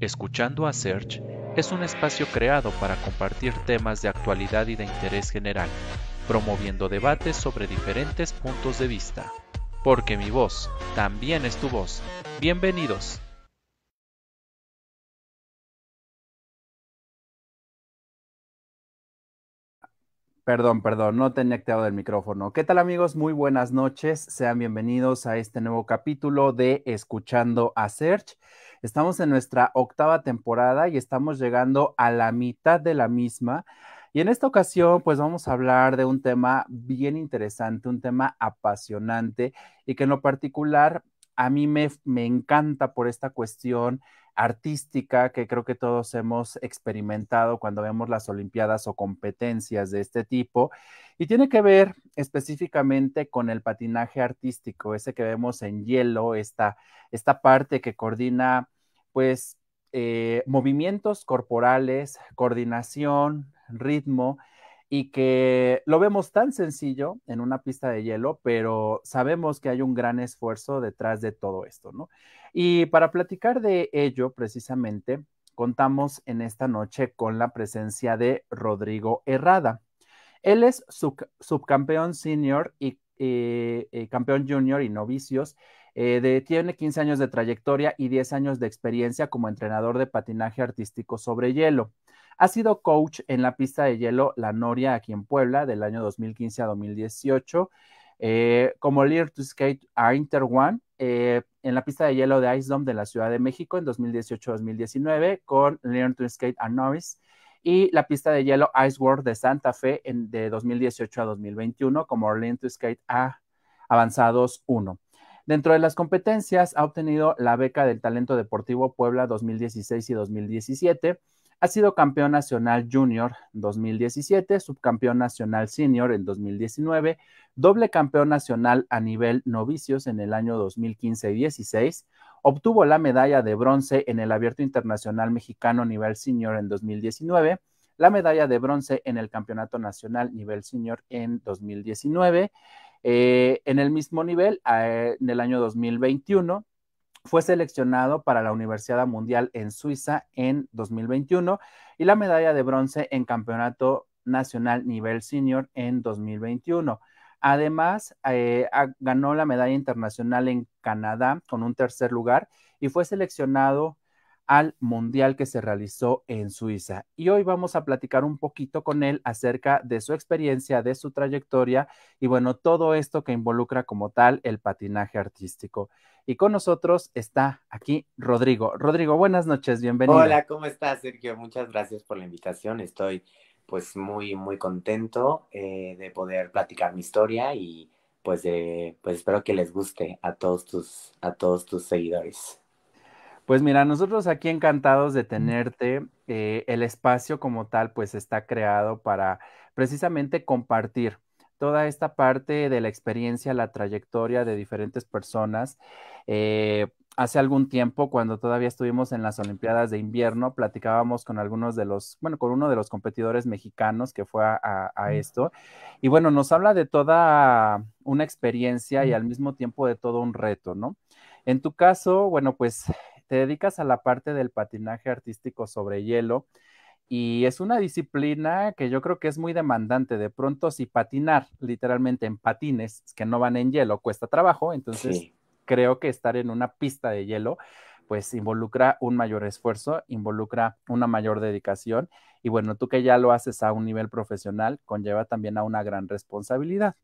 Escuchando a Search es un espacio creado para compartir temas de actualidad y de interés general, promoviendo debates sobre diferentes puntos de vista. Porque mi voz también es tu voz. Bienvenidos. Perdón, perdón, no tenía activado el micrófono. ¿Qué tal amigos? Muy buenas noches. Sean bienvenidos a este nuevo capítulo de Escuchando a Search. Estamos en nuestra octava temporada y estamos llegando a la mitad de la misma. Y en esta ocasión, pues vamos a hablar de un tema bien interesante, un tema apasionante y que en lo particular a mí me, me encanta por esta cuestión artística que creo que todos hemos experimentado cuando vemos las Olimpiadas o competencias de este tipo. Y tiene que ver específicamente con el patinaje artístico, ese que vemos en hielo, esta, esta parte que coordina pues eh, movimientos corporales, coordinación, ritmo y que lo vemos tan sencillo en una pista de hielo, pero sabemos que hay un gran esfuerzo detrás de todo esto, ¿no? Y para platicar de ello, precisamente, contamos en esta noche con la presencia de Rodrigo Herrada. Él es subcampeón senior y eh, campeón junior y novicios. Eh, tiene 15 años de trayectoria y 10 años de experiencia como entrenador de patinaje artístico sobre hielo. Ha sido coach en la pista de hielo La Noria aquí en Puebla del año 2015 a 2018, eh, como Lear to Skate a Inter One eh, en la pista de hielo de Ice Dome de la Ciudad de México en 2018-2019 con Learn to Skate a Norris y la pista de hielo Ice World de Santa Fe en, de 2018 a 2021 como Learn to Skate a Avanzados 1. Dentro de las competencias ha obtenido la beca del Talento Deportivo Puebla 2016 y 2017 ha sido campeón nacional junior 2017, subcampeón nacional senior en 2019, doble campeón nacional a nivel novicios en el año 2015 y 16. Obtuvo la medalla de bronce en el Abierto Internacional Mexicano nivel senior en 2019, la medalla de bronce en el Campeonato Nacional nivel senior en 2019. Eh, en el mismo nivel, eh, en el año 2021, fue seleccionado para la Universidad Mundial en Suiza en 2021 y la medalla de bronce en Campeonato Nacional Nivel Senior en 2021. Además, eh, ganó la medalla internacional en Canadá con un tercer lugar y fue seleccionado al Mundial que se realizó en Suiza. Y hoy vamos a platicar un poquito con él acerca de su experiencia, de su trayectoria y bueno, todo esto que involucra como tal el patinaje artístico. Y con nosotros está aquí Rodrigo. Rodrigo, buenas noches, bienvenido. Hola, ¿cómo estás, Sergio? Muchas gracias por la invitación. Estoy pues muy, muy contento eh, de poder platicar mi historia y pues, pues espero que les guste a todos tus, a todos tus seguidores. Pues mira, nosotros aquí encantados de tenerte. Eh, el espacio como tal, pues está creado para precisamente compartir toda esta parte de la experiencia, la trayectoria de diferentes personas. Eh, hace algún tiempo, cuando todavía estuvimos en las Olimpiadas de invierno, platicábamos con algunos de los, bueno, con uno de los competidores mexicanos que fue a, a esto. Y bueno, nos habla de toda una experiencia y al mismo tiempo de todo un reto, ¿no? En tu caso, bueno, pues te dedicas a la parte del patinaje artístico sobre hielo y es una disciplina que yo creo que es muy demandante. De pronto, si patinar literalmente en patines que no van en hielo cuesta trabajo, entonces creo que estar en una pista de hielo pues involucra un mayor esfuerzo, involucra una mayor dedicación y bueno, tú que ya lo haces a un nivel profesional, conlleva también a una gran responsabilidad.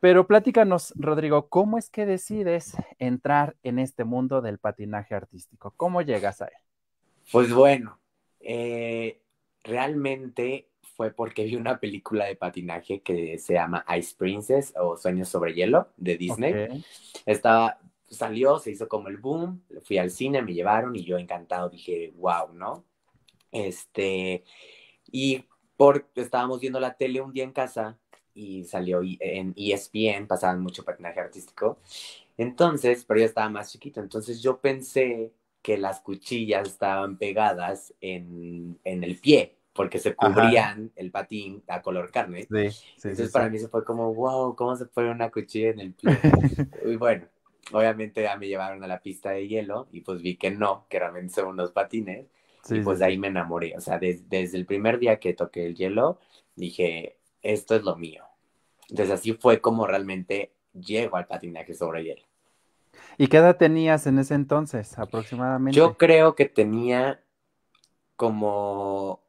Pero platícanos, Rodrigo, ¿cómo es que decides entrar en este mundo del patinaje artístico? ¿Cómo llegas a él? Pues bueno, eh, realmente fue porque vi una película de patinaje que se llama Ice Princess o Sueños sobre Hielo de Disney. Estaba, salió, se hizo como el boom, fui al cine, me llevaron y yo encantado dije, wow, ¿no? Este, y por, estábamos viendo la tele un día en casa y salió en ESPN, pasaban mucho patinaje artístico. Entonces, pero yo estaba más chiquito, entonces yo pensé que las cuchillas estaban pegadas en, en el pie, porque se cubrían el patín a color carne. Sí, sí, entonces para mí se fue como, wow, ¿cómo se pone una cuchilla en el pie? y bueno, obviamente ya me llevaron a la pista de hielo y pues vi que no, que realmente son unos patines. y pues de ahí me enamoré. O sea, desde el primer día que toqué el hielo, dije, esto es lo mío. Entonces así fue como realmente llego al patinaje sobre hielo. ¿Y qué edad tenías en ese entonces aproximadamente? Yo creo que tenía como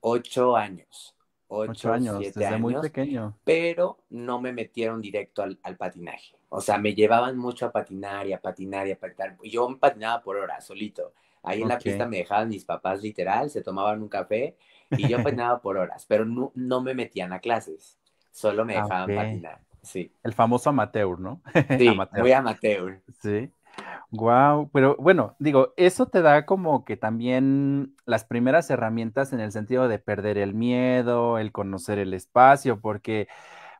ocho años. Ocho, años, desde muy pequeño. Pero no me metieron directo al, patinaje. O sea, me llevaban mucho a patinar y a patinar y a patinar. Yo patinaba por horas, solito. Ahí en la pista me dejaban mis papás literal, se tomaban un café y yo patinaba por horas, pero no, no me metían a clases, solo me ah, dejaban patinar. Sí. El famoso amateur, ¿no? Sí, muy amateur. Sí. Wow, pero bueno, digo, eso te da como que también las primeras herramientas en el sentido de perder el miedo, el conocer el espacio, porque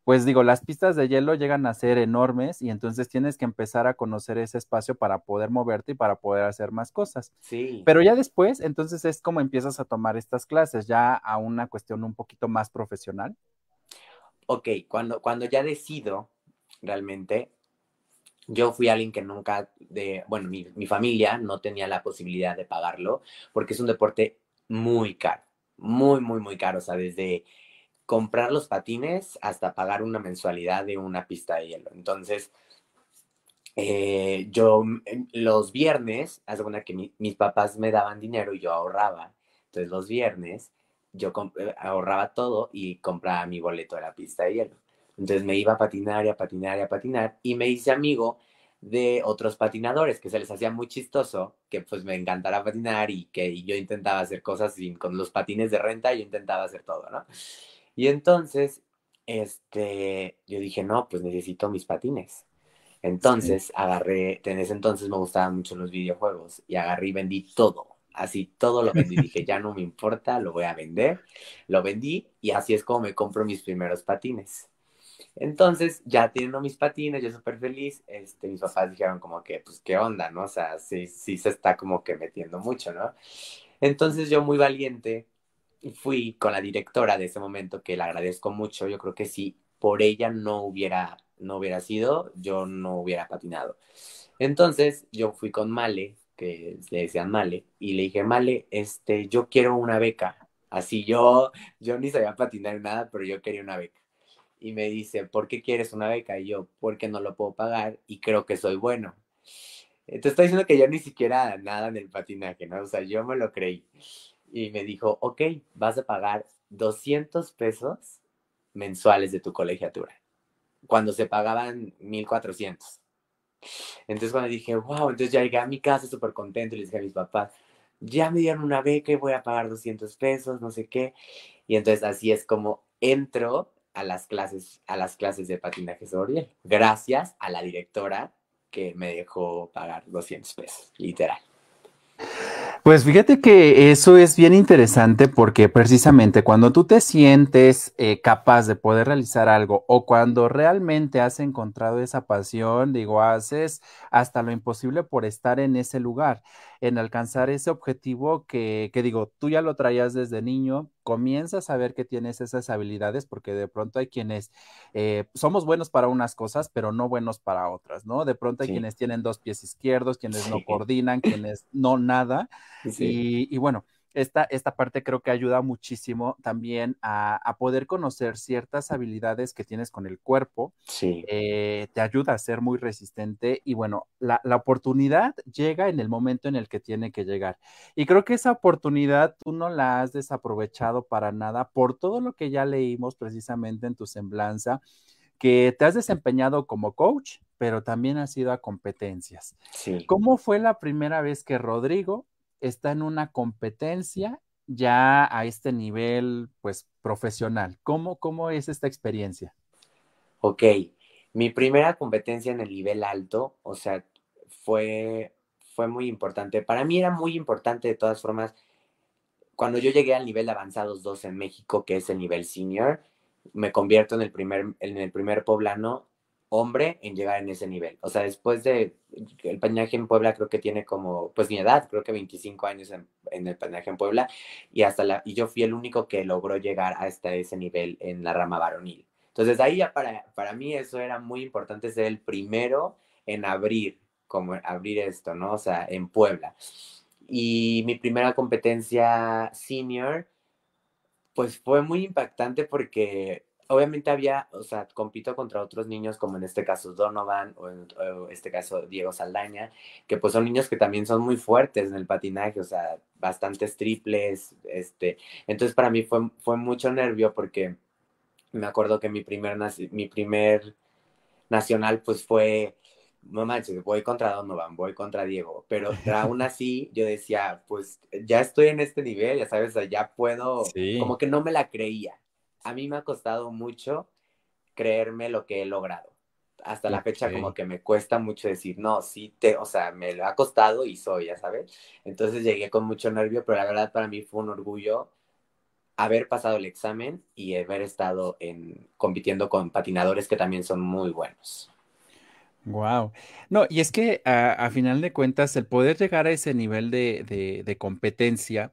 pues digo, las pistas de hielo llegan a ser enormes y entonces tienes que empezar a conocer ese espacio para poder moverte y para poder hacer más cosas. Sí. Pero ya después, entonces es como empiezas a tomar estas clases, ya a una cuestión un poquito más profesional. Ok, cuando, cuando ya decido realmente, yo fui alguien que nunca, de, bueno, mi, mi familia no tenía la posibilidad de pagarlo porque es un deporte muy caro, muy, muy, muy caro, o sea, desde comprar los patines hasta pagar una mensualidad de una pista de hielo. Entonces, eh, yo los viernes, hace una que mis papás me daban dinero y yo ahorraba. Entonces los viernes yo eh, ahorraba todo y compraba mi boleto de la pista de hielo. Entonces me iba a patinar y a patinar y a patinar y me hice amigo de otros patinadores que se les hacía muy chistoso que pues me encantara patinar y que yo intentaba hacer cosas sin, con los patines de renta, yo intentaba hacer todo, ¿no? Y entonces, este, yo dije, no, pues necesito mis patines. Entonces agarré, en ese entonces me gustaban mucho los videojuegos y agarré y vendí todo. Así todo lo vendí. dije, ya no me importa, lo voy a vender. Lo vendí y así es como me compro mis primeros patines. Entonces, ya teniendo mis patines, yo súper feliz, este, mis papás dijeron como que, pues, ¿qué onda, no? O sea, sí, sí se está como que metiendo mucho, ¿no? Entonces yo muy valiente fui con la directora de ese momento, que le agradezco mucho, yo creo que si por ella no hubiera, no hubiera sido, yo no hubiera patinado. Entonces yo fui con Male, que le decían Male, y le dije, Male, este, yo quiero una beca. Así yo, yo ni sabía patinar nada, pero yo quería una beca. Y me dice, ¿por qué quieres una beca? Y yo, porque no lo puedo pagar y creo que soy bueno. Te estoy diciendo que yo ni siquiera nada en el patinaje, ¿no? O sea, yo me lo creí y me dijo, ok, vas a pagar 200 pesos mensuales de tu colegiatura, cuando se pagaban 1400. Entonces cuando dije, wow, entonces ya llegué a mi casa súper contento y les dije a mis papás, ya me dieron una beca y voy a pagar 200 pesos, no sé qué. Y entonces así es como entro a las clases, a las clases de patinaje sobre gracias a la directora que me dejó pagar 200 pesos, literal. Pues fíjate que eso es bien interesante porque precisamente cuando tú te sientes eh, capaz de poder realizar algo o cuando realmente has encontrado esa pasión, digo, haces hasta lo imposible por estar en ese lugar, en alcanzar ese objetivo que, que digo, tú ya lo traías desde niño, comienzas a ver que tienes esas habilidades porque de pronto hay quienes eh, somos buenos para unas cosas, pero no buenos para otras, ¿no? De pronto hay quienes tienen dos pies izquierdos, quienes no coordinan, quienes no nada. Y, bueno, esta, esta, parte creo que ayuda muchísimo también a, poder conocer ciertas habilidades que tienes con el cuerpo. Sí. Eh, te ayuda a ser muy resistente y bueno, la, la, oportunidad llega en el momento en el que tiene que llegar. Y creo que esa oportunidad tú no la has desaprovechado para nada por todo lo que ya leímos precisamente en tu semblanza que te has desempeñado como coach, pero también has ido a competencias. Sí. ¿Cómo fue la primera vez que Rodrigo está en una competencia ya a este nivel, pues, profesional. ¿Cómo, cómo es esta experiencia? Ok, mi primera competencia en el nivel alto, o sea, fue, fue muy importante. Para mí era muy importante de todas formas. Cuando yo llegué al nivel avanzados 2 en México, que es el nivel senior, me convierto en el primer, en el primer poblano hombre en llegar en ese nivel. O sea, después de el pañaje en Puebla creo que tiene como, pues mi edad, creo que 25 años en, el pañaje en Puebla y hasta la, y yo fui el único que logró llegar hasta ese nivel en la rama varonil. Entonces ahí ya para, para mí eso era muy importante ser el primero en abrir, como abrir esto, ¿no? O sea, en Puebla. Y mi primera competencia senior, pues fue muy impactante porque obviamente había, o sea, compito contra otros niños, como en este caso Donovan o en, este caso Diego Saldaña, que pues son niños que también son muy fuertes en el patinaje, o sea, bastantes triples, este, entonces para mí fue, fue mucho nervio porque me acuerdo que mi primer, mi primer nacional pues fue, no manches, voy contra Donovan, voy contra Diego, pero aún así yo decía, pues ya estoy en este nivel, ya sabes, ya puedo, como que no me la creía a mí me ha costado mucho creerme lo que he logrado. Hasta la fecha como que me cuesta mucho decir, no, sí te, o sea, me lo ha costado y soy, ya sabes. Entonces llegué con mucho nervio, pero la verdad para mí fue un orgullo haber pasado el examen y haber estado en, compitiendo con patinadores que también son muy buenos. Wow. No, y es que a, final de cuentas, el poder llegar a ese nivel de, de competencia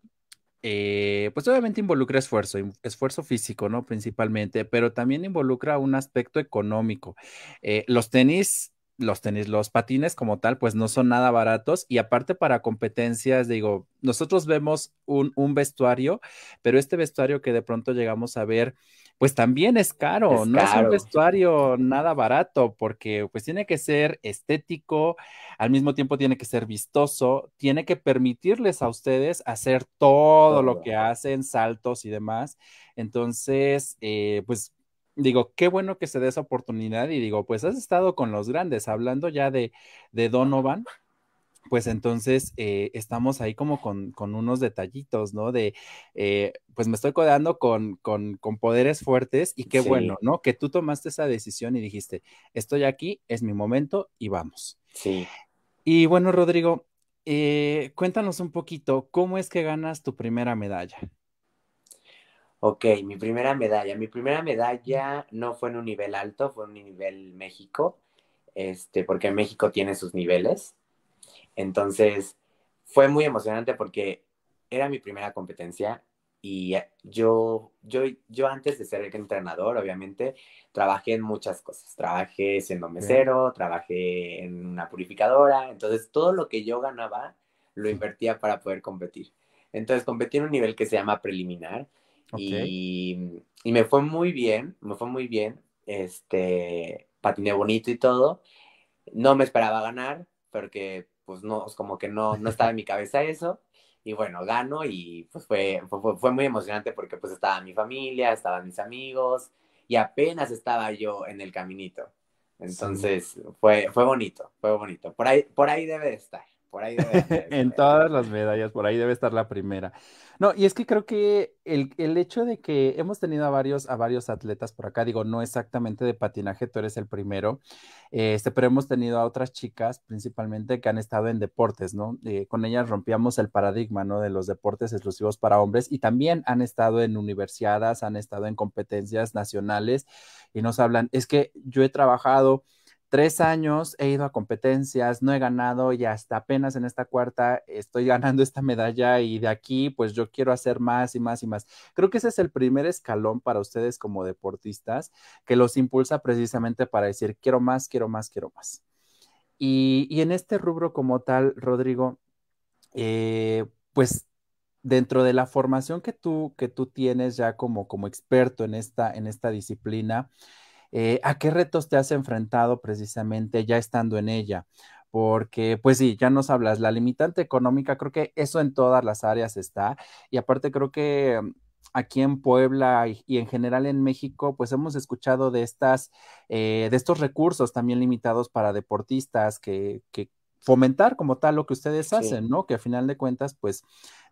eh, pues obviamente involucra esfuerzo, esfuerzo físico, ¿no? Principalmente, pero también involucra un aspecto económico. Eh, los tenis, los tenis, los patines como tal, pues no son nada baratos y aparte para competencias, digo, nosotros vemos un, un vestuario, pero este vestuario que de pronto llegamos a ver pues también es caro, no es un vestuario nada barato, porque pues tiene que ser estético, al mismo tiempo tiene que ser vistoso, tiene que permitirles a ustedes hacer todo, lo que hacen, saltos y demás. Entonces, eh, pues digo, qué bueno que se dé esa oportunidad y digo, pues has estado con los grandes, hablando ya de, de Donovan, pues entonces eh, estamos ahí como con, unos detallitos, ¿no? De, eh, pues me estoy codeando con, con, poderes fuertes y qué bueno, ¿no? Que tú tomaste esa decisión y dijiste, estoy aquí, es mi momento y vamos. Sí. Y bueno, Rodrigo, eh, cuéntanos un poquito, ¿cómo es que ganas tu primera medalla? Ok, mi primera medalla. Mi primera medalla no fue en un nivel alto, fue en un nivel México, este, porque México tiene sus niveles. Entonces, fue muy emocionante porque era mi primera competencia y yo, yo, yo antes de ser entrenador, obviamente, trabajé en muchas cosas. Trabajé siendo mesero, trabajé en una purificadora, entonces todo lo que yo ganaba lo invertía para poder competir. Entonces competí en un nivel que se llama preliminar y, y, me fue muy bien, me fue muy bien, este, patiné bonito y todo. No me esperaba ganar, porque pues no, como que no, no estaba en mi cabeza eso. Y bueno, gano y pues fue, fue, muy emocionante porque pues estaba mi familia, estaban mis amigos y apenas estaba yo en el caminito. Entonces fue, fue bonito, fue bonito. Por ahí, por ahí debe de estar. Por ahí debe en todas las medallas, por ahí debe estar la primera. No, y es que creo que el, hecho de que hemos tenido a varios, a varios atletas por acá, digo, no exactamente de patinaje, tú eres el primero, este, pero hemos tenido a otras chicas principalmente que han estado en deportes, ¿no? Eh, con ellas rompíamos el paradigma, ¿no? De los deportes exclusivos para hombres y también han estado en universidades, han estado en competencias nacionales y nos hablan, es que yo he trabajado tres años, he ido a competencias, no he ganado y hasta apenas en esta cuarta estoy ganando esta medalla y de aquí pues yo quiero hacer más y más y más. Creo que ese es el primer escalón para ustedes como deportistas que los impulsa precisamente para decir quiero más, quiero más, quiero más. Y, en este rubro como tal, Rodrigo, eh, pues dentro de la formación que tú, que tú tienes ya como, como experto en esta, en esta disciplina, eh, ¿A qué retos te has enfrentado precisamente ya estando en ella? Porque, pues sí, ya nos hablas, la limitante económica, creo que eso en todas las áreas está. Y aparte creo que mm, aquí en Puebla y, en general en México, pues hemos escuchado de estas, eh, de estos recursos también limitados para deportistas que, que fomentar como tal lo que ustedes hacen, ¿no? Que a final de cuentas, pues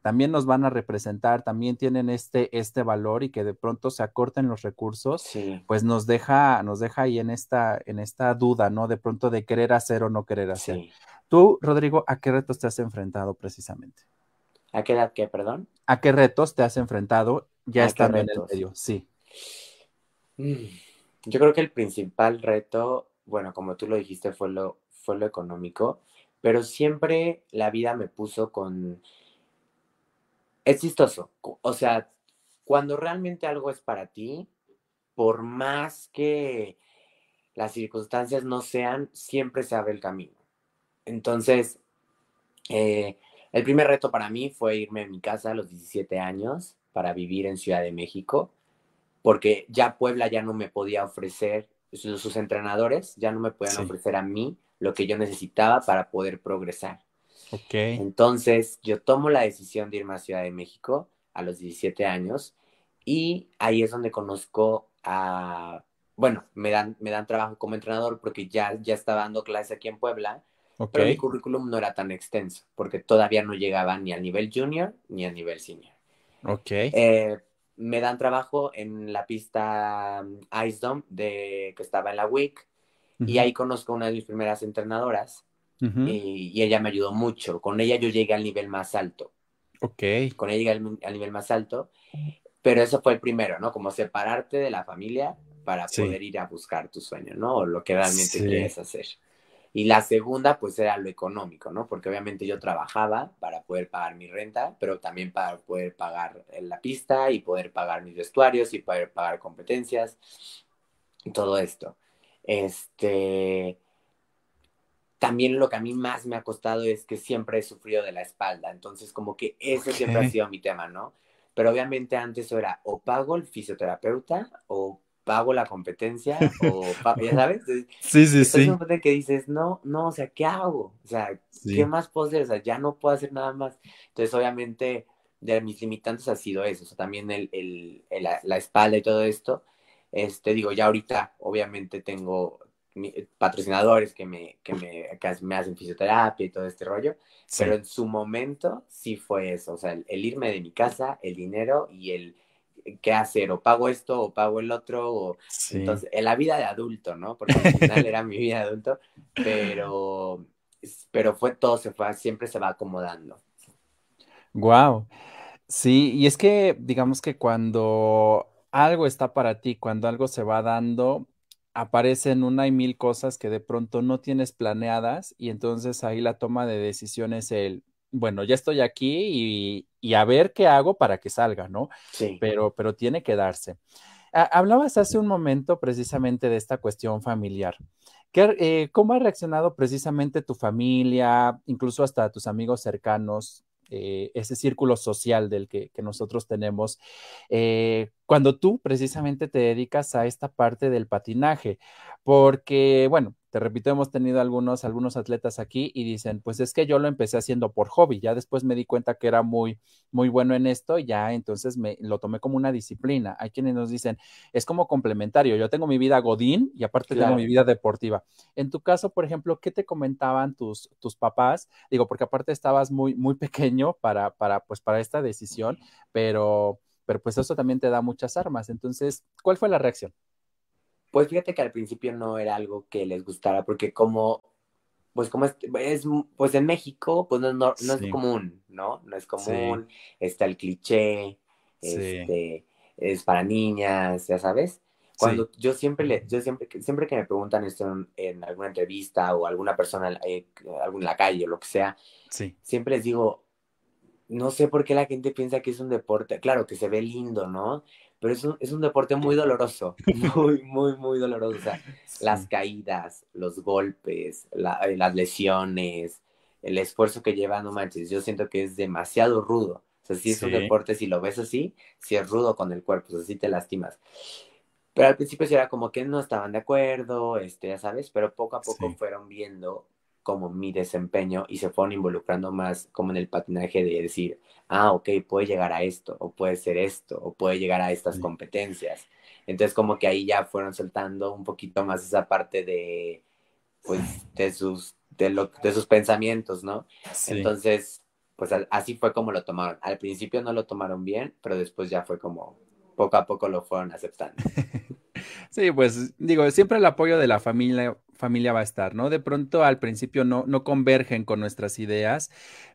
también nos van a representar, también tienen este, este valor y que de pronto se acorten los recursos, pues nos deja, nos deja ahí en esta, en esta duda, ¿no? De pronto de querer hacer o no querer hacer. Tú, Rodrigo, ¿a qué retos te has enfrentado precisamente? ¿A qué edad qué, perdón? ¿A qué retos te has enfrentado ya estando en el medio? Sí. Mm, yo creo que el principal reto, bueno, como tú lo dijiste, fue lo, fue lo económico pero siempre la vida me puso con... Es chistoso, o sea, cuando realmente algo es para ti, por más que las circunstancias no sean, siempre se abre el camino. Entonces, eh, el primer reto para mí fue irme a mi casa a los 17 años para vivir en Ciudad de México, porque ya Puebla ya no me podía ofrecer, sus, entrenadores ya no me podían ofrecer a mí lo que yo necesitaba para poder progresar. Okay. Entonces, yo tomo la decisión de irme a Ciudad de México a los 17 años y ahí es donde conozco a, bueno, me dan, me dan trabajo como entrenador porque ya, ya estaba dando clases aquí en Puebla, pero mi currículum no era tan extenso porque todavía no llegaba ni al nivel junior ni al nivel senior. Ok. Eh, me dan trabajo en la pista um, Ice Dome de, que estaba en la WIC y ahí conozco a una de mis primeras entrenadoras y, y, ella me ayudó mucho. Con ella yo llegué al nivel más alto. Ok. Con ella llegué al, nivel más alto, pero eso fue el primero, ¿no? Como separarte de la familia para poder ir a buscar tu sueño, ¿no? O lo que realmente quieres hacer. Y la segunda, pues era lo económico, ¿no? Porque obviamente yo trabajaba para poder pagar mi renta, pero también para poder pagar la pista y poder pagar mis vestuarios y poder pagar competencias y todo esto. Este, también lo que a mí más me ha costado es que siempre he sufrido de la espalda, entonces como que ese siempre ha sido mi tema, ¿no? Pero obviamente antes era o pago el fisioterapeuta o pago la competencia o ya sabes. Sí, sí, sí. Es que dices, no, no, o sea, ¿qué hago? O sea, ¿qué más puedo hacer? O sea, ya no puedo hacer nada más. Entonces, obviamente, de mis limitantes ha sido eso, o sea, también el, el, la, espalda y todo esto. Este, digo, ya ahorita, obviamente, tengo patrocinadores que me, que me, me hacen fisioterapia y todo este rollo, pero en su momento sí fue eso, o sea, el, irme de mi casa, el dinero y el qué hacer, o pago esto, o pago el otro, o entonces, en la vida de adulto, ¿no? Porque al final era mi vida de adulto, pero, pero fue todo, se fue, siempre se va acomodando. Wow. Sí, y es que digamos que cuando algo está para ti, cuando algo se va dando, aparecen una y mil cosas que de pronto no tienes planeadas y entonces ahí la toma de decisiones el, bueno, ya estoy aquí y, a ver qué hago para que salga, ¿no? Sí. Pero, pero tiene que darse. hablabas hace un momento precisamente de esta cuestión familiar. ¿Qué, eh, ¿Cómo ha reaccionado precisamente tu familia, incluso hasta tus amigos cercanos, eh, ese círculo social del que, nosotros tenemos, eh, cuando tú precisamente te dedicas a esta parte del patinaje, porque, bueno, te repito, hemos tenido algunos, algunos atletas aquí y dicen, pues es que yo lo empecé haciendo por hobby, ya después me di cuenta que era muy, muy bueno en esto, y ya entonces me lo tomé como una disciplina. Hay quienes nos dicen, es como complementario, yo tengo mi vida godín y aparte tengo mi vida deportiva. En tu caso, por ejemplo, ¿qué te comentaban tus, tus papás? Digo, porque aparte estabas muy, muy pequeño para, para, pues, para esta decisión, pero, pero pues eso también te da muchas armas. Entonces, ¿cuál fue la reacción? Pues fíjate que al principio no era algo que les gustara, porque como, pues como es, pues en México, pues no, es común, ¿no? No es común, está el cliché, este, es para niñas, ya sabes. Cuando yo siempre le, yo siempre, siempre que me preguntan esto en, alguna entrevista o alguna persona eh, en la calle o lo que sea, siempre les digo, no sé por qué la gente piensa que es un deporte, claro que se ve lindo, ¿no? Pero es un, es un deporte muy doloroso, muy, muy, muy doloroso. O sea, las caídas, los golpes, eh, las lesiones, el esfuerzo que lleva, no manches, yo siento que es demasiado rudo. O sea, si es un deporte, si lo ves así, si es rudo con el cuerpo, o sea, si te lastimas. Pero al principio sí era como que no estaban de acuerdo, este, ya sabes, pero poco a poco fueron viendo como mi desempeño y se fueron involucrando más como en el patinaje de decir, ah, ok, puede llegar a esto, o puede ser esto, o puede llegar a estas competencias. Entonces como que ahí ya fueron soltando un poquito más esa parte de, pues, de sus, de, lo, de sus pensamientos, ¿no? Entonces, pues así fue como lo tomaron. Al principio no lo tomaron bien, pero después ya fue como poco a poco lo fueron aceptando. Sí, pues digo, siempre el apoyo de la familia, familia va a estar, ¿no? De pronto al principio no, no convergen con nuestras ideas,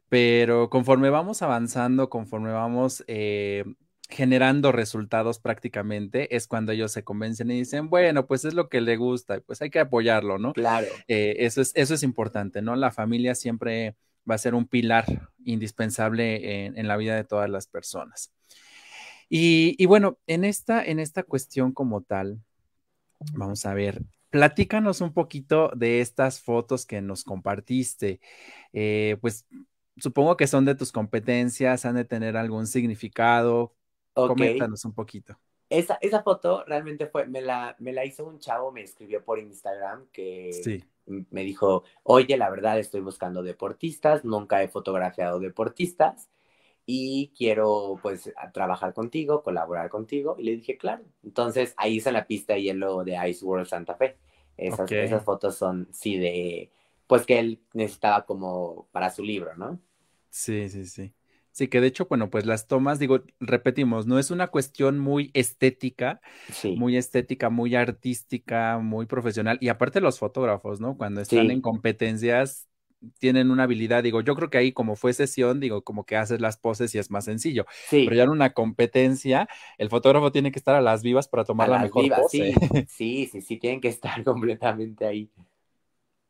pero conforme vamos avanzando, conforme vamos eh, generando resultados prácticamente, es cuando ellos se convencen y dicen, bueno, pues es lo que le gusta, pues hay que apoyarlo, ¿no? Claro. Eh, eso, es, eso es importante, ¿no? La familia siempre va a ser un pilar indispensable en, la vida de todas las personas. Y, y, bueno, en esta, en esta cuestión como tal, vamos a ver, platícanos un poquito de estas fotos que nos compartiste. Eh, pues supongo que son de tus competencias, han de tener algún significado. Coméntanos un poquito. Esa, esa foto realmente fue, me la, me la hizo un chavo, me escribió por Instagram que me dijo, oye, la verdad estoy buscando deportistas, nunca he fotografiado deportistas y quiero pues trabajar contigo, colaborar contigo. Y le dije, claro. Entonces ahí hice la pista de hielo de Ice World Santa Fe. Esas, esas fotos son, sí, de, pues que él necesitaba como para su libro, ¿no? Sí, sí, sí. Sí, que de hecho, bueno, pues las tomas, digo, repetimos, no es una cuestión muy estética, muy estética, muy artística, muy profesional. Y aparte los fotógrafos, ¿no? Cuando están en competencias, tienen una habilidad, digo, yo creo que ahí como fue sesión, digo, como que haces las poses y es más sencillo. Sí. Pero ya en una competencia, el fotógrafo tiene que estar a las vivas para tomar la mejor pose. Sí. sí, sí, tienen que estar completamente ahí.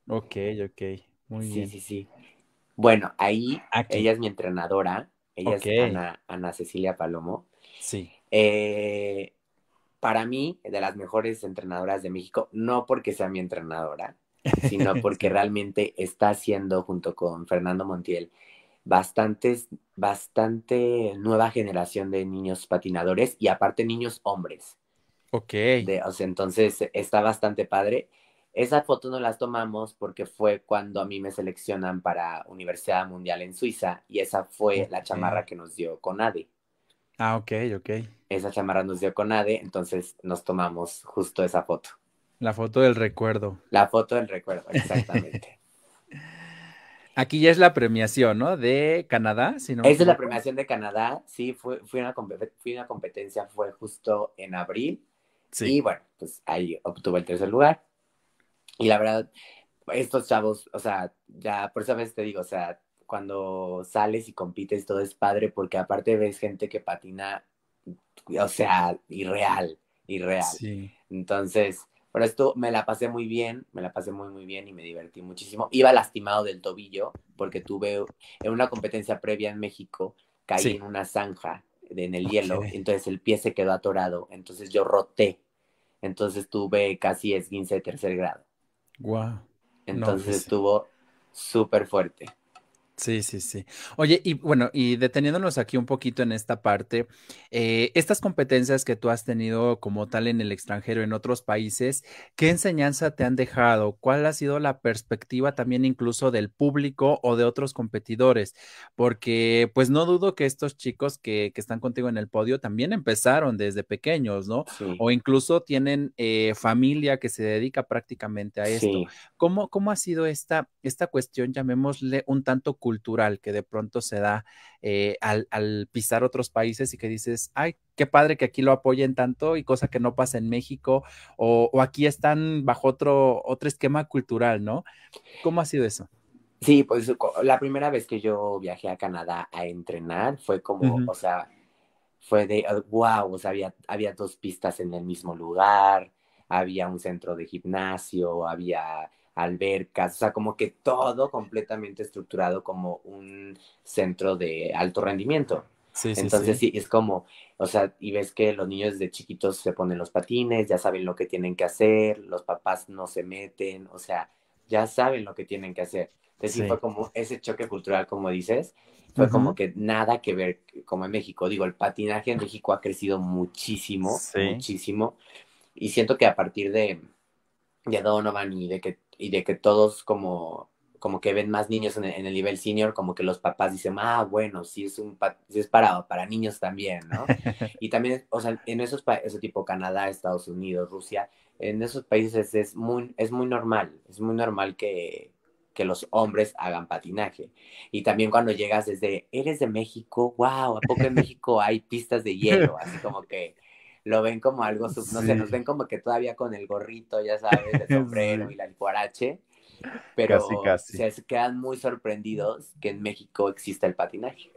Ok, ok, muy bien. Sí, sí, sí. Bueno, ahí ella es mi entrenadora, ella es Ana, Cecilia Palomo. Sí. Eh, para mí, de las mejores entrenadoras de México, no porque sea mi entrenadora, sino porque realmente está haciendo junto con Fernando Montiel bastantes, bastante nueva generación de niños patinadores y aparte niños hombres. Ok. o sea, entonces está bastante padre. Esa foto no las tomamos porque fue cuando a mí me seleccionan para Universidad Mundial en Suiza y esa fue la chamarra que nos dio Conade. Ah, ok, ok. Esa chamarra nos dio Conade, entonces nos tomamos justo esa foto. La foto del recuerdo. La foto del recuerdo, exactamente. Aquí ya es la premiación, ¿no? De Canadá, si no. Es la premiación de Canadá, sí, fue, fue, una, fue una competencia, fue justo en abril. Sí. Y bueno, pues ahí obtuvo el tercer lugar. Y la verdad, estos chavos, o sea, ya por esa vez te digo, o sea, cuando sales y compites todo es padre porque aparte ves gente que patina, o sea, irreal, irreal. Sí. Entonces, por esto me la pasé muy bien, me la pasé muy, muy bien y me divertí muchísimo. Iba lastimado del tobillo porque tuve en una competencia previa en México, caí en una zanja en el hielo, entonces el pie se quedó atorado, entonces yo roté, entonces tuve casi esguince de tercer grado. Wow. Entonces pues estuvo súper fuerte. Sí, sí, sí. Oye, y bueno, y deteniéndonos aquí un poquito en esta parte, eh, estas competencias que tú has tenido como tal en el extranjero, en otros países, ¿qué enseñanza te han dejado? ¿Cuál ha sido la perspectiva también incluso del público o de otros competidores? Porque pues no dudo que estos chicos que, que están contigo en el podio también empezaron desde pequeños, ¿no? O incluso tienen eh, familia que se dedica prácticamente a esto. ¿Cómo, ¿Cómo ha sido esta, esta cuestión, llamémosle un tanto cultural? Cultural que de pronto se da eh, al, pisar otros países y que dices, ay, qué padre que aquí lo apoyen tanto y cosa que no pasa en México o, aquí están bajo otro, otro esquema cultural, ¿no? ¿Cómo ha sido eso? Sí, pues la primera vez que yo viajé a Canadá a entrenar fue como, o sea, fue de, wow, o sea, había, había dos pistas en el mismo lugar, había un centro de gimnasio, había albercas, o sea, como que todo completamente estructurado como un centro de alto rendimiento. Sí, Entonces sí. es como, o sea, y ves que los niños de chiquitos se ponen los patines, ya saben lo que tienen que hacer, los papás no se meten, o sea, ya saben lo que tienen que hacer. Entonces sí, fue como ese choque cultural, como dices, fue como que nada que ver como en México. Digo, el patinaje en México ha crecido muchísimo, muchísimo, y siento que a partir de, de Donovan y de que y de que todos como, como que ven más niños en el, nivel senior, como que los papás dicen, ah, bueno, sí es, un, es para, para niños también, ¿no? y también, o sea, en esos países, tipo Canadá, Estados Unidos, Rusia, en esos países es muy, es muy normal, es muy normal que, que los hombres hagan patinaje. Y también cuando llegas desde, eres de México, wow, ¿a poco en México hay pistas de hielo? Así como que lo ven como algo, no sé, nos ven como que todavía con el gorrito, ya sabes, el sombrero y la cuarache, pero se quedan muy sorprendidos que en México exista el patinaje.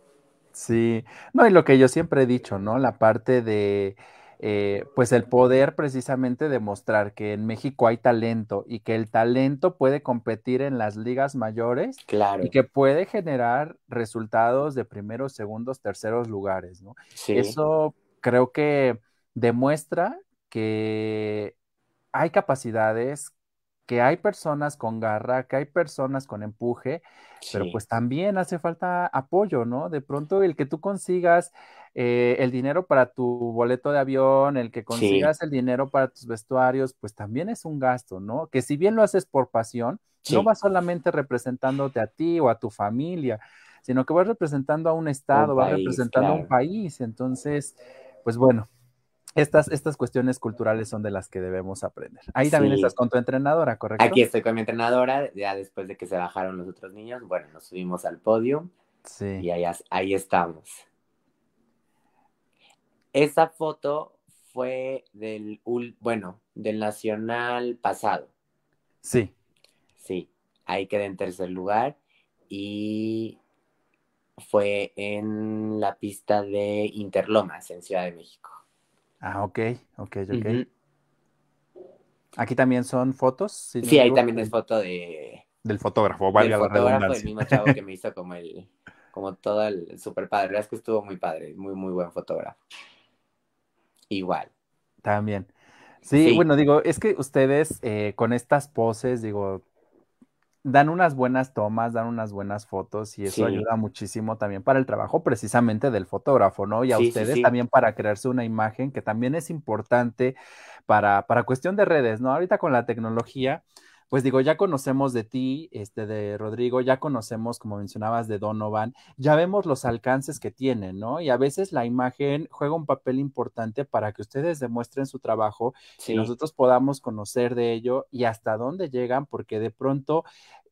Sí, no, y lo que yo siempre he dicho, ¿no? La parte de, eh, pues el poder precisamente demostrar que en México hay talento y que el talento puede competir en las ligas mayores claro. y que puede generar resultados de primeros, segundos, terceros lugares, ¿no? Sí. Eso creo que demuestra que hay capacidades, que hay personas con garra, que hay personas con empuje, pero pues también hace falta apoyo, ¿no? De pronto el que tú consigas eh, el dinero para tu boleto de avión, el que consigas el dinero para tus vestuarios, pues también es un gasto, ¿no? Que si bien lo haces por pasión, no vas solamente representándote a ti o a tu familia, sino que vas representando a un estado, vas representando a un país. Entonces, pues bueno, estas, estas cuestiones culturales son de las que debemos aprender. Ahí también estás con tu entrenadora, ¿correcto? Aquí estoy con mi entrenadora, ya después de que se bajaron los otros niños, bueno, nos subimos al podio sí. y ahí, ahí estamos. Esa foto fue del, bueno, del nacional pasado. Sí. Sí, ahí quedé en tercer lugar y fue en la pista de Interlomas, en Ciudad de México. Ah, ok, ok, ok. Aquí también son fotos. sí, ahí también es foto de... Del fotógrafo, valga la fotógrafo, el mismo chavo que me hizo como el, como todo el super padre. La verdad es que estuvo muy padre, muy, muy buen fotógrafo. Igual. También. Sí, bueno, digo, es que ustedes eh, con estas poses, digo, dan unas buenas tomas, dan unas buenas fotos y eso ayuda muchísimo también para el trabajo precisamente del fotógrafo, ¿no? Y a ustedes también para crearse una imagen que también es importante para, para cuestión de redes, ¿no? Ahorita con la tecnología, pues digo, ya conocemos de ti, este, de Rodrigo, ya conocemos, como mencionabas, de Donovan, ya vemos los alcances que tienen, ¿no? Y a veces la imagen juega un papel importante para que ustedes demuestren su trabajo y nosotros podamos conocer de ello y hasta dónde llegan, porque de pronto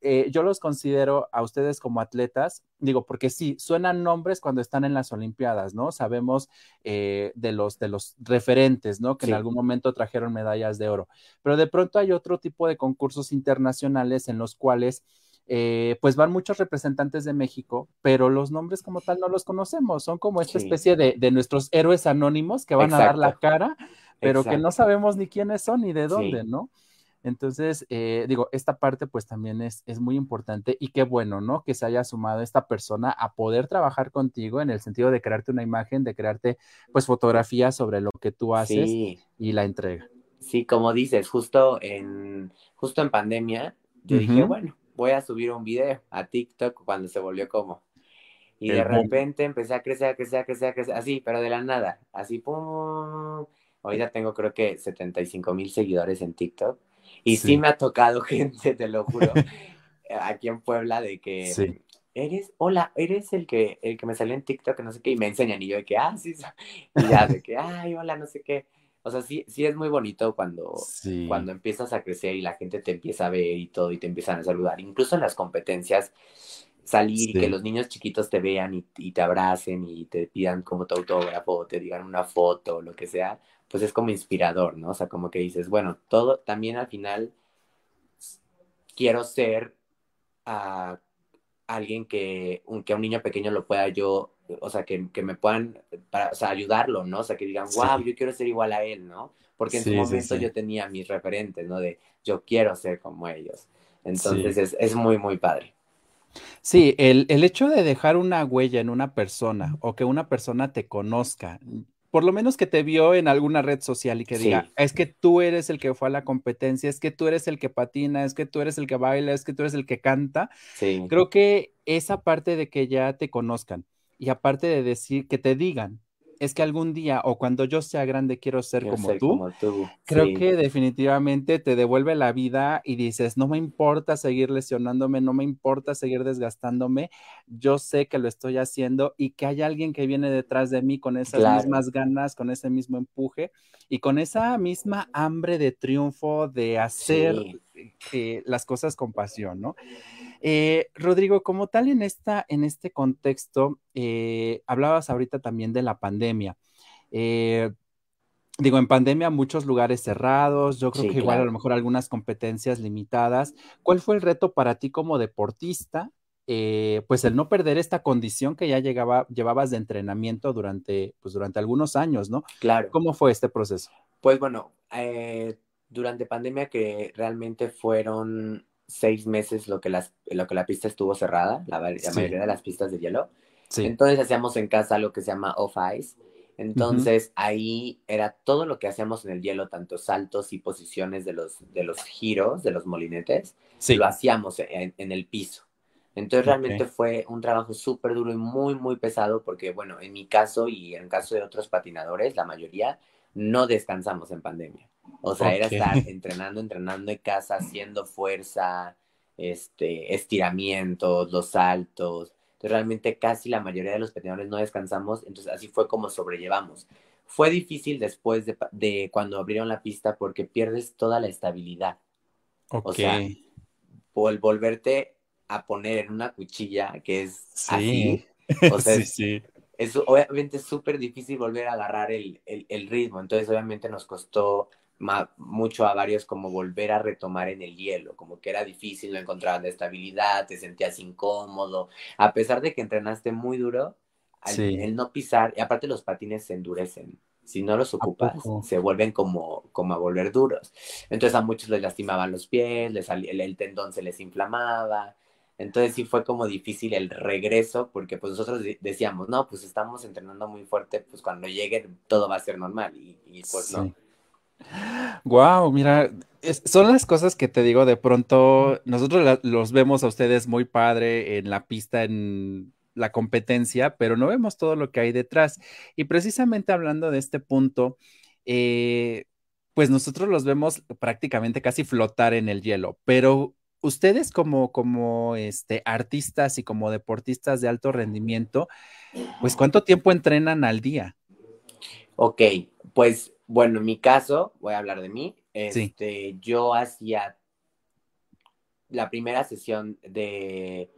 eh, yo los considero a ustedes como atletas, digo, porque sí, suenan nombres cuando están en las Olimpiadas, ¿no? Sabemos eh, de, los, de los referentes, ¿no? Que en algún momento trajeron medallas de oro, pero de pronto hay otro tipo de concursos internacionales en los cuales... Eh, pues van muchos representantes de México, pero los nombres como tal no los conocemos, son como esta especie de, nuestros héroes anónimos que van a dar la cara, pero que no sabemos ni quiénes son ni de dónde, ¿no? Entonces, eh, digo, esta parte pues también es, es, muy importante y qué bueno, ¿no? Que se haya sumado esta persona a poder trabajar contigo en el sentido de crearte una imagen, de crearte pues fotografías sobre lo que tú haces y la entrega. Sí, como dices, justo en, justo en pandemia, yo dije, bueno, voy a subir un video a TikTok cuando se volvió como. Y de repente empecé a crecer, a crecer, a crecer, a crecer, así, pero de la nada, así, pum. Ahorita tengo creo que 75 mil seguidores en TikTok y sí. me ha tocado gente, te lo juro, aquí en Puebla, de que eres, hola, eres el que, el que me salió en TikTok, no sé qué, y me enseñan, y yo de que, ah, sí, y ya, de que, ay, hola, no sé qué. O sea, sí, sí es muy bonito cuando, cuando empiezas a crecer y la gente te empieza a ver y todo, y te empiezan a saludar. Incluso en las competencias, salir y que los niños chiquitos te vean y, y, te abracen y te pidan como tu autógrafo, te digan una foto, lo que sea, pues es como inspirador, ¿no? O sea, como que dices, bueno, todo, también al final quiero ser a alguien que, que a un niño pequeño lo pueda yo, o sea, que, me puedan, para, o sea, ayudarlo, ¿no? O sea, que digan, wow, yo quiero ser igual a él, ¿no? Porque en su momento yo tenía mis referentes, ¿no? De yo quiero ser como ellos. Entonces es, es, muy, muy padre. Sí, el, el, hecho de dejar una huella en una persona o que una persona te conozca, por lo menos que te vio en alguna red social y que diga, es que tú eres el que fue a la competencia, es que tú eres el que patina, es que tú eres el que baila, es que tú eres el que canta. Creo que esa parte de que ya te conozcan y aparte de decir que te digan, es que algún día o cuando yo sea grande quiero ser, como, tú. Creo que definitivamente te devuelve la vida y dices, no me importa seguir lesionándome, no me importa seguir desgastándome, yo sé que lo estoy haciendo y que hay alguien que viene detrás de mí con esas mismas ganas, con ese mismo empuje y con esa misma hambre de triunfo, de hacer eh, las cosas con pasión, ¿no? Eh, Rodrigo, como tal en, esta, en este contexto, eh, hablabas ahorita también de la pandemia. Eh, digo, en pandemia muchos lugares cerrados, yo creo que igual a lo mejor algunas competencias limitadas. ¿Cuál fue el reto para ti como deportista? pues el no perder esta condición que ya llegaba, llevabas de entrenamiento durante, pues durante algunos años, ¿no? Claro. ¿Cómo fue este proceso? Pues bueno, durante pandemia que realmente fueron seis meses lo que, las, lo que la pista estuvo cerrada, la, mayoría de las pistas de hielo. Entonces hacíamos en casa lo que se llama off ice Entonces ahí era todo lo que hacíamos en el hielo, tanto saltos y posiciones de los, de los giros, de los molinetes, lo hacíamos en, el piso. Entonces realmente fue un trabajo súper duro y muy, muy pesado porque, bueno, en mi caso y en el caso de otros patinadores, la mayoría no descansamos en pandemia. O sea, era estar entrenando, entrenando en casa, haciendo fuerza, este, estiramientos, los saltos. Entonces, realmente casi la mayoría de los patinadores no descansamos, entonces así fue como sobrellevamos. Fue difícil después de, cuando abrieron la pista porque pierdes toda la estabilidad. O sea, volverte a poner en una cuchilla que es así. O sea, sí, sí es obviamente súper difícil volver a agarrar el, ritmo, entonces obviamente nos costó mucho a varios como volver a retomar en el hielo, como que era difícil, no encontraban estabilidad, te sentías incómodo, a pesar de que entrenaste muy duro, el no pisar, y aparte los patines se endurecen, si no los ocupas, se vuelven como, como a volver duros. Entonces a muchos les lastimaban los pies, les, el tendón se les inflamaba, entonces sí fue como difícil el regreso porque pues nosotros decíamos, no, pues estamos entrenando muy fuerte, pues cuando llegue todo va a ser normal y, pues no. Wow, mira, son las cosas que te digo, de pronto nosotros los vemos a ustedes muy padre en la pista, en la competencia, pero no vemos todo lo que hay detrás. Y precisamente hablando de este punto, eh, pues nosotros los vemos prácticamente casi flotar en el hielo, pero ustedes como, como este, artistas y como deportistas de alto rendimiento, pues ¿cuánto tiempo entrenan al día? Ok, pues bueno, en mi caso, voy a hablar de mí, este, yo hacía la primera sesión de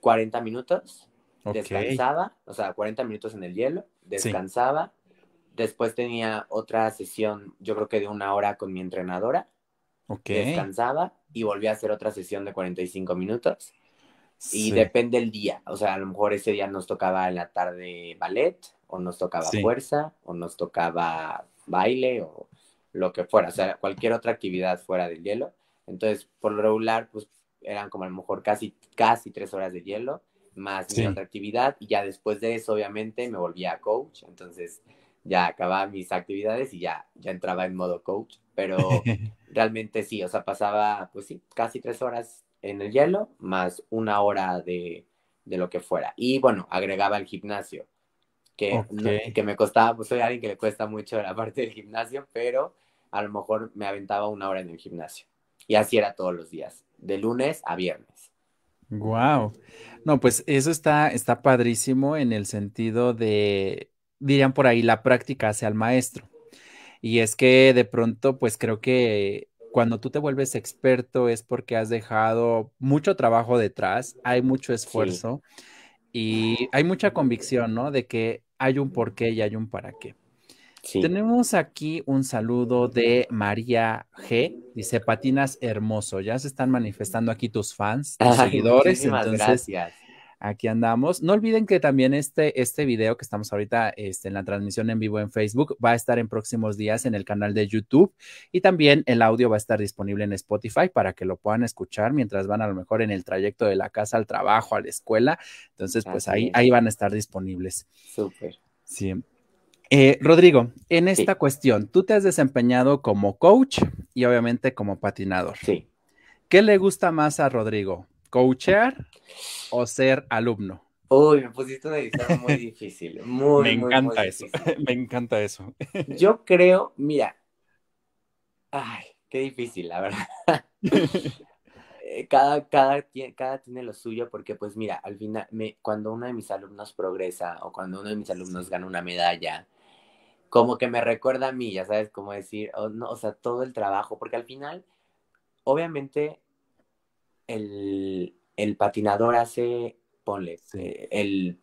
40 minutos, descansaba, o sea, 40 minutos en el hielo, descansaba, después tenía otra sesión, yo creo que de una hora con mi entrenadora, descansaba y volví a hacer otra sesión de 45 minutos. Y depende el día, o sea, a lo mejor ese día nos tocaba en la tarde ballet, o nos tocaba fuerza, o nos tocaba baile, o lo que fuera, o sea, cualquier otra actividad fuera del hielo. Entonces, por lo regular, pues eran como a lo mejor casi, casi tres horas de hielo, más mi otra actividad, y ya después de eso, obviamente, me volvía coach, entonces ya acababa mis actividades y ya, ya entraba en modo coach, pero realmente sí, o sea, pasaba, pues sí, casi tres horas en el hielo, más una hora de, lo que fuera. Y bueno, agregaba el gimnasio, que, que me costaba, pues soy alguien que le cuesta mucho la parte del gimnasio, pero a lo mejor me aventaba una hora en el gimnasio. Y así era todos los días, de lunes a viernes. Wow. No, pues eso está, está padrísimo en el sentido de, dirían por ahí, la práctica hacia el maestro. Y es que de pronto, pues creo que cuando tú te vuelves experto es porque has dejado mucho trabajo detrás, hay mucho esfuerzo y hay mucha convicción, ¿no? De que hay un porqué y hay un para qué. Tenemos aquí un saludo de María G. Dice, patinas hermoso. Ya se están manifestando aquí tus fans, tus seguidores. Entonces, gracias aquí andamos. No olviden que también este, este video que estamos ahorita este, en la transmisión en vivo en Facebook va a estar en próximos días en el canal de YouTube y también el audio va a estar disponible en Spotify para que lo puedan escuchar mientras van a lo mejor en el trayecto de la casa al trabajo, a la escuela. Entonces, pues ahí, ahí van a estar disponibles. Súper. Sí. Eh, Rodrigo, en esta cuestión, tú te has desempeñado como coach y obviamente como patinador. Sí. ¿Qué le gusta más a Rodrigo? ¿Coachear o ser alumno? Uy, me pusiste una edición muy difícil. Muy, me encanta eso. me encanta eso. Yo creo, mira. Ay, qué difícil, la verdad. Cada, cada, cada tiene lo suyo porque, pues mira, al final, me, cuando uno de mis alumnos progresa o cuando uno de mis alumnos gana una medalla, como que me recuerda a mí, ya sabes, como decir, oh, no, o sea, todo el trabajo, porque al final, obviamente, el, patinador hace, ponle, eh, el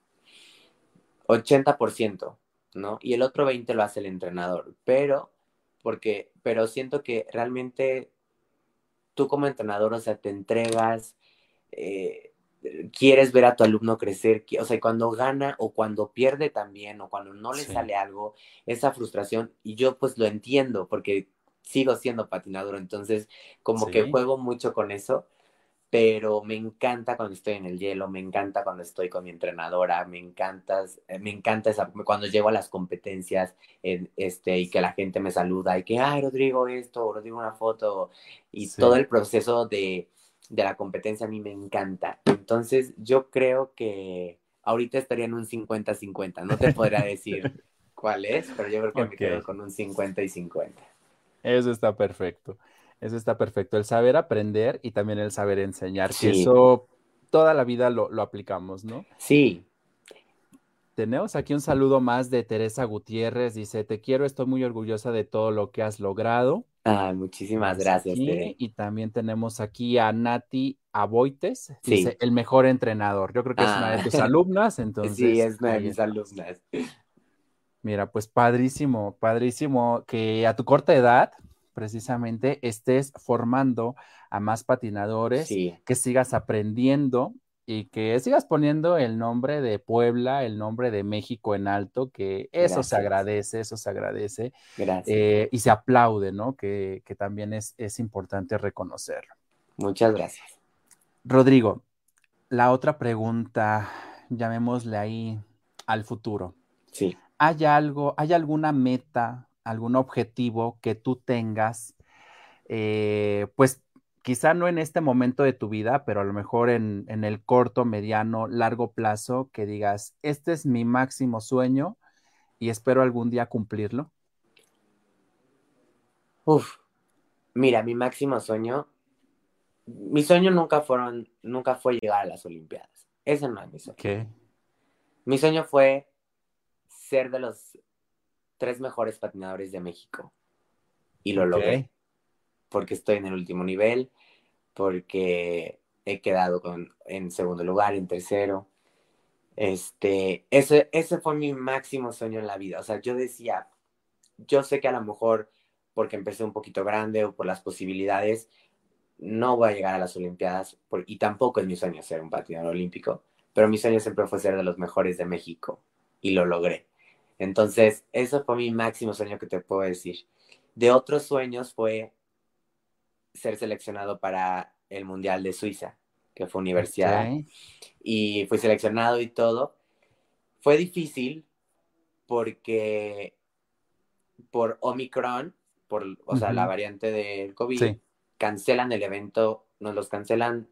80%, ¿no? Y el otro 20% lo hace el entrenador, pero, porque, pero siento que realmente tú como entrenador, o sea, te entregas, eh, quieres ver a tu alumno crecer, o sea, cuando gana o cuando pierde también, o cuando no le sale algo, esa frustración, y yo pues lo entiendo, porque sigo siendo patinador, entonces como que juego mucho con eso, pero me encanta cuando estoy en el hielo, me encanta cuando estoy con mi entrenadora, me encanta, eh, me encanta esa, cuando llego a las competencias este, y que la gente me saluda y que, ay, Rodrigo, esto, Rodrigo, una foto, y todo el proceso de, de la competencia a mí me encanta. Entonces, yo creo que ahorita estaría en un 50-50, no te podría decir cuál es, pero yo creo que me quedo con un 50 y 50. Eso está perfecto. Eso está perfecto. El saber aprender y también el saber enseñar, que eso toda la vida lo, aplicamos, ¿no? Sí. Tenemos aquí un saludo más de Teresa Gutiérrez. Dice, te quiero, estoy muy orgullosa de todo lo que has logrado. Ah, muchísimas gracias. Y también tenemos aquí a Nati Aboites. Dice, el mejor entrenador. Yo creo que es una de tus ah. alumnas, entonces. Sí, es una de mis alumnas. Mira, pues padrísimo, padrísimo que a tu corta edad precisamente estés formando a más patinadores, que sigas aprendiendo y que sigas poniendo el nombre de Puebla, el nombre de México en alto, que eso se agradece, eso se agradece. Eh, y se aplaude, ¿no? Que, también es, es importante reconocerlo. Muchas gracias. Rodrigo, la otra pregunta, llamémosle ahí al futuro. Sí. ¿Hay algo, hay alguna meta algún objetivo que tú tengas, eh, pues quizá no en este momento de tu vida, pero a lo mejor en, el corto, mediano, largo plazo, que digas, este es mi máximo sueño y espero algún día cumplirlo? Uf, mira, mi máximo sueño, mi sueño nunca fueron, nunca fue llegar a las Olimpiadas. Ese no es mi sueño. Mi sueño fue ser de los tres mejores patinadores de México. Y lo logré. Porque estoy en el último nivel, porque he quedado con, en segundo lugar, en tercero. Este, ese, ese fue mi máximo sueño en la vida. O sea, yo decía, yo sé que a lo mejor porque empecé un poquito grande o por las posibilidades, no voy a llegar a las Olimpiadas y tampoco es mi sueño ser un patinador olímpico, pero mi sueño siempre fue ser de los mejores de México y lo logré. Entonces, eso fue mi máximo sueño que te puedo decir. De otros sueños fue ser seleccionado para el Mundial de Suiza, que fue universidad. Y fui seleccionado y todo. Fue difícil porque por Omicron, por, o sea, la variante del COVID, cancelan el evento, nos los cancelan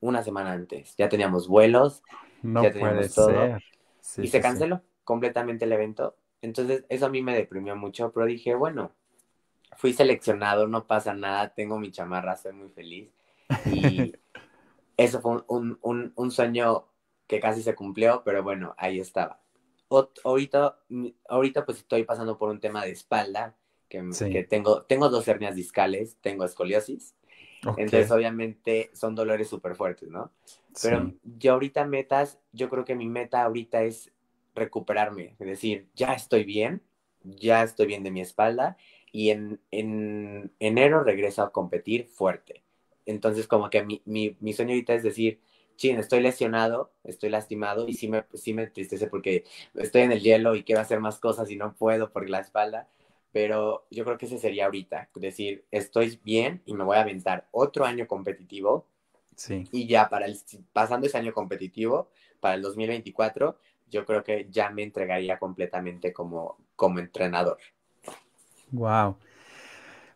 una semana antes. Ya teníamos vuelos, ya teníamos todo. y se canceló completamente el evento. Entonces, eso a mí me deprimió mucho, pero dije, bueno, fui seleccionado, no pasa nada, tengo mi chamarra, soy muy feliz. Y eso fue un, sueño que casi se cumplió, pero bueno, ahí estaba. ahorita, ahorita pues estoy pasando por un tema de espalda, que, tengo, tengo dos hernias discales, tengo escoliosis. Entonces, obviamente, son dolores súper fuertes, ¿no? Pero yo ahorita metas, yo creo que mi meta ahorita es recuperarme, es decir, ya estoy bien, ya estoy bien de mi espalda y en, enero regreso a competir fuerte. Entonces, como que mi, mi, sueño ahorita es decir, chin, estoy lesionado, estoy lastimado y sí me, sí me entristece porque estoy en el hielo y quiero hacer más cosas y no puedo por la espalda. Pero yo creo que ese sería ahorita, decir, estoy bien y me voy a aventar otro año competitivo. Sí. Y ya para el, pasando ese año competitivo, para el 2024, yo creo que ya me entregaría completamente como, como entrenador. Wow.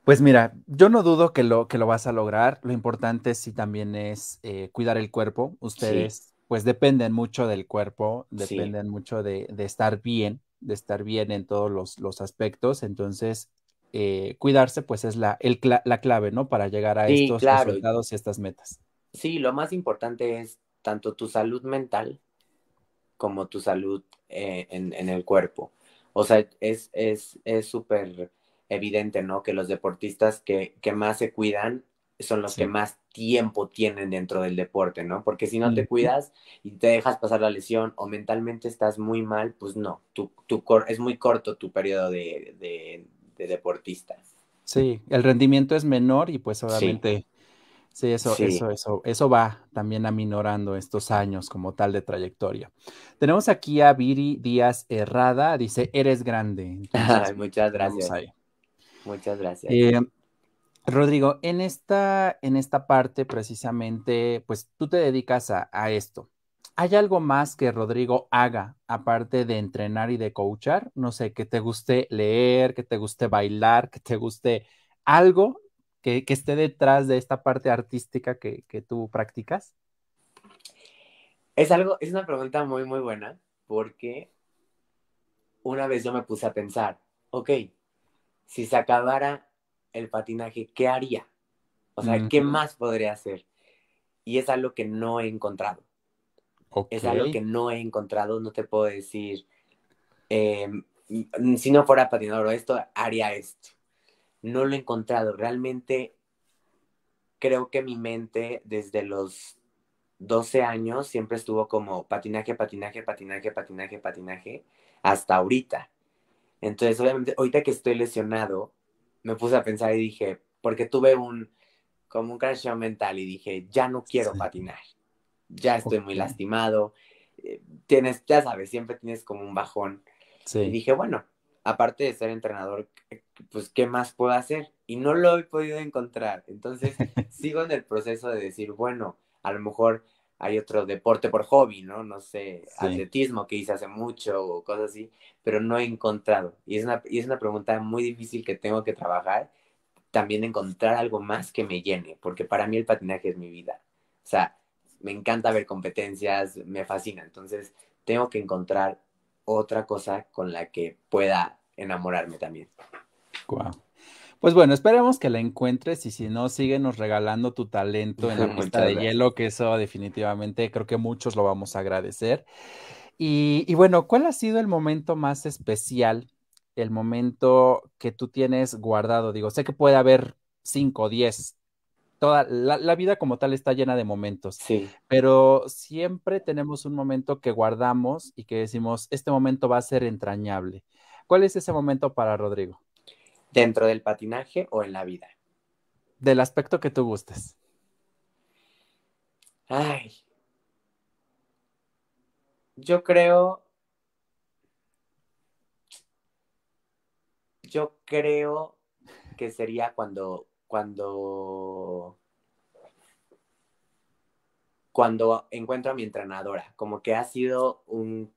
Pues mira, yo no dudo que lo, que lo vas a lograr. Lo importante sí también es eh, cuidar el cuerpo. Ustedes pues dependen mucho del cuerpo, dependen mucho de, estar bien, de estar bien en todos los, aspectos. Entonces, eh, cuidarse pues es la, la clave, ¿no? Para llegar a estos resultados y estas metas. Sí, lo más importante es tanto tu salud mental como tu salud eh, en, el cuerpo. O sea, es súper es, evidente, ¿no? Que los deportistas que, más se cuidan son los que más tiempo tienen dentro del deporte, ¿no? Porque si no te cuidas y te dejas pasar la lesión o mentalmente estás muy mal, pues no, tu, tu es muy corto tu periodo de, de, deportista. Sí, el rendimiento es menor y pues obviamente Sí, eso, eso, eso, eso va también aminorando estos años como tal de trayectoria. Tenemos aquí a Viri Díaz Herrada, dice, eres grande. muchas gracias. Muchas gracias. Eh, Rodrigo, en esta, en esta parte precisamente, pues tú te dedicas a, a esto. ¿Hay algo más que Rodrigo haga aparte de entrenar y de coachar? No sé, que te guste leer, que te guste bailar, que te guste algo que, esté detrás de esta parte artística que, que, tú practicas. Es algo, es una pregunta muy, muy buena porque una vez yo me puse a pensar, ok, si se acabara el patinaje, ¿qué haría? O sea, ¿qué más podría hacer? Y es algo que no he encontrado. Es algo que no he encontrado, no te puedo decir, em, si no fuera patinador o esto, haría esto. No lo he encontrado. Realmente creo que mi mente desde los 12 años siempre estuvo como patinaje, patinaje, patinaje, patinaje, patinaje, hasta ahorita. Entonces, obviamente, ahorita que estoy lesionado, me puse a pensar y dije, porque tuve un, como un crash mental y dije, ya no quiero patinar ya estoy muy lastimado, eh, tienes, ya sabes, siempre tienes como un bajón. Y dije, bueno, aparte de ser entrenador, pues, ¿qué más puedo hacer? Y no lo he podido encontrar. Entonces, sigo en el proceso de decir, bueno, a lo mejor hay otro deporte por hobby, ¿no? No sé, atletismo que hice hace mucho o cosas así, pero no he encontrado. Y es, una, y es una pregunta muy difícil que tengo que trabajar, también encontrar algo más que me llene, porque para mí el patinaje es mi vida. O sea, me encanta ver competencias, me fascina. Entonces, tengo que encontrar otra cosa con la que pueda enamorarme también. Wow. Pues bueno, esperemos que la encuentres y si no, síguenos regalando tu talento en la pista de hielo, que eso definitivamente creo que muchos lo vamos a agradecer. Y, y, bueno, ¿cuál ha sido el momento más especial, el momento que tú tienes guardado? Digo, sé que puede haber 5, 10, toda la, vida como tal está llena de momentos. Sí. Pero siempre tenemos un momento que guardamos y que decimos, este momento va a ser entrañable. ¿Cuál es ese momento para Rodrigo? ¿Dentro del patinaje o en la vida? Del aspecto que tú gustes. Ay. Yo creo. Yo creo que sería cuando cuando cuando encuentro a mi entrenadora, como que ha sido un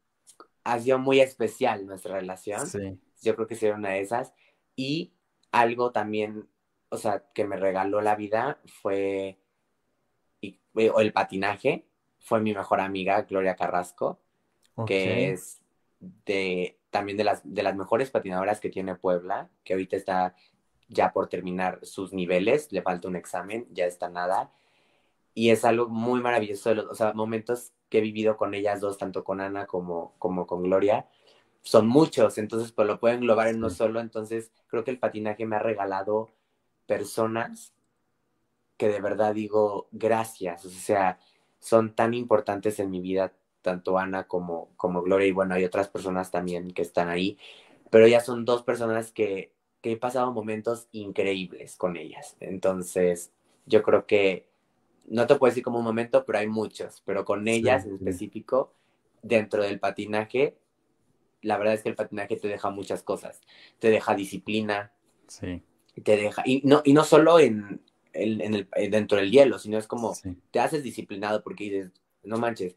ha sido muy especial nuestra relación. Yo creo que sería una de esas y algo también, o sea, que me regaló la vida fue y, el patinaje, fue mi mejor amiga Gloria Carrasco, que es de también de las, de las mejores patinadoras que tiene Puebla, que ahorita está ya por terminar sus niveles, le falta un examen, ya está nada. Y es algo muy maravilloso, de los, o sea, momentos que he vivido con ellas dos, tanto con Ana como, como con Gloria, son muchos, entonces pues lo pueden englobar en uno solo, entonces creo que el patinaje me ha regalado personas que de verdad digo gracias, o sea, son tan importantes en mi vida, tanto Ana como, como Gloria, y bueno, hay otras personas también que están ahí, pero ya son dos personas que que he pasado momentos increíbles con ellas. Entonces, yo creo que no te puedo decir como un momento, pero hay muchos, pero con ellas en específico, dentro del patinaje, la verdad es que el patinaje te deja muchas cosas. Te deja disciplina. Sí. Te deja, y no, y no solo en, en, el, dentro del hielo, sino es como te haces disciplinado porque dices, no manches,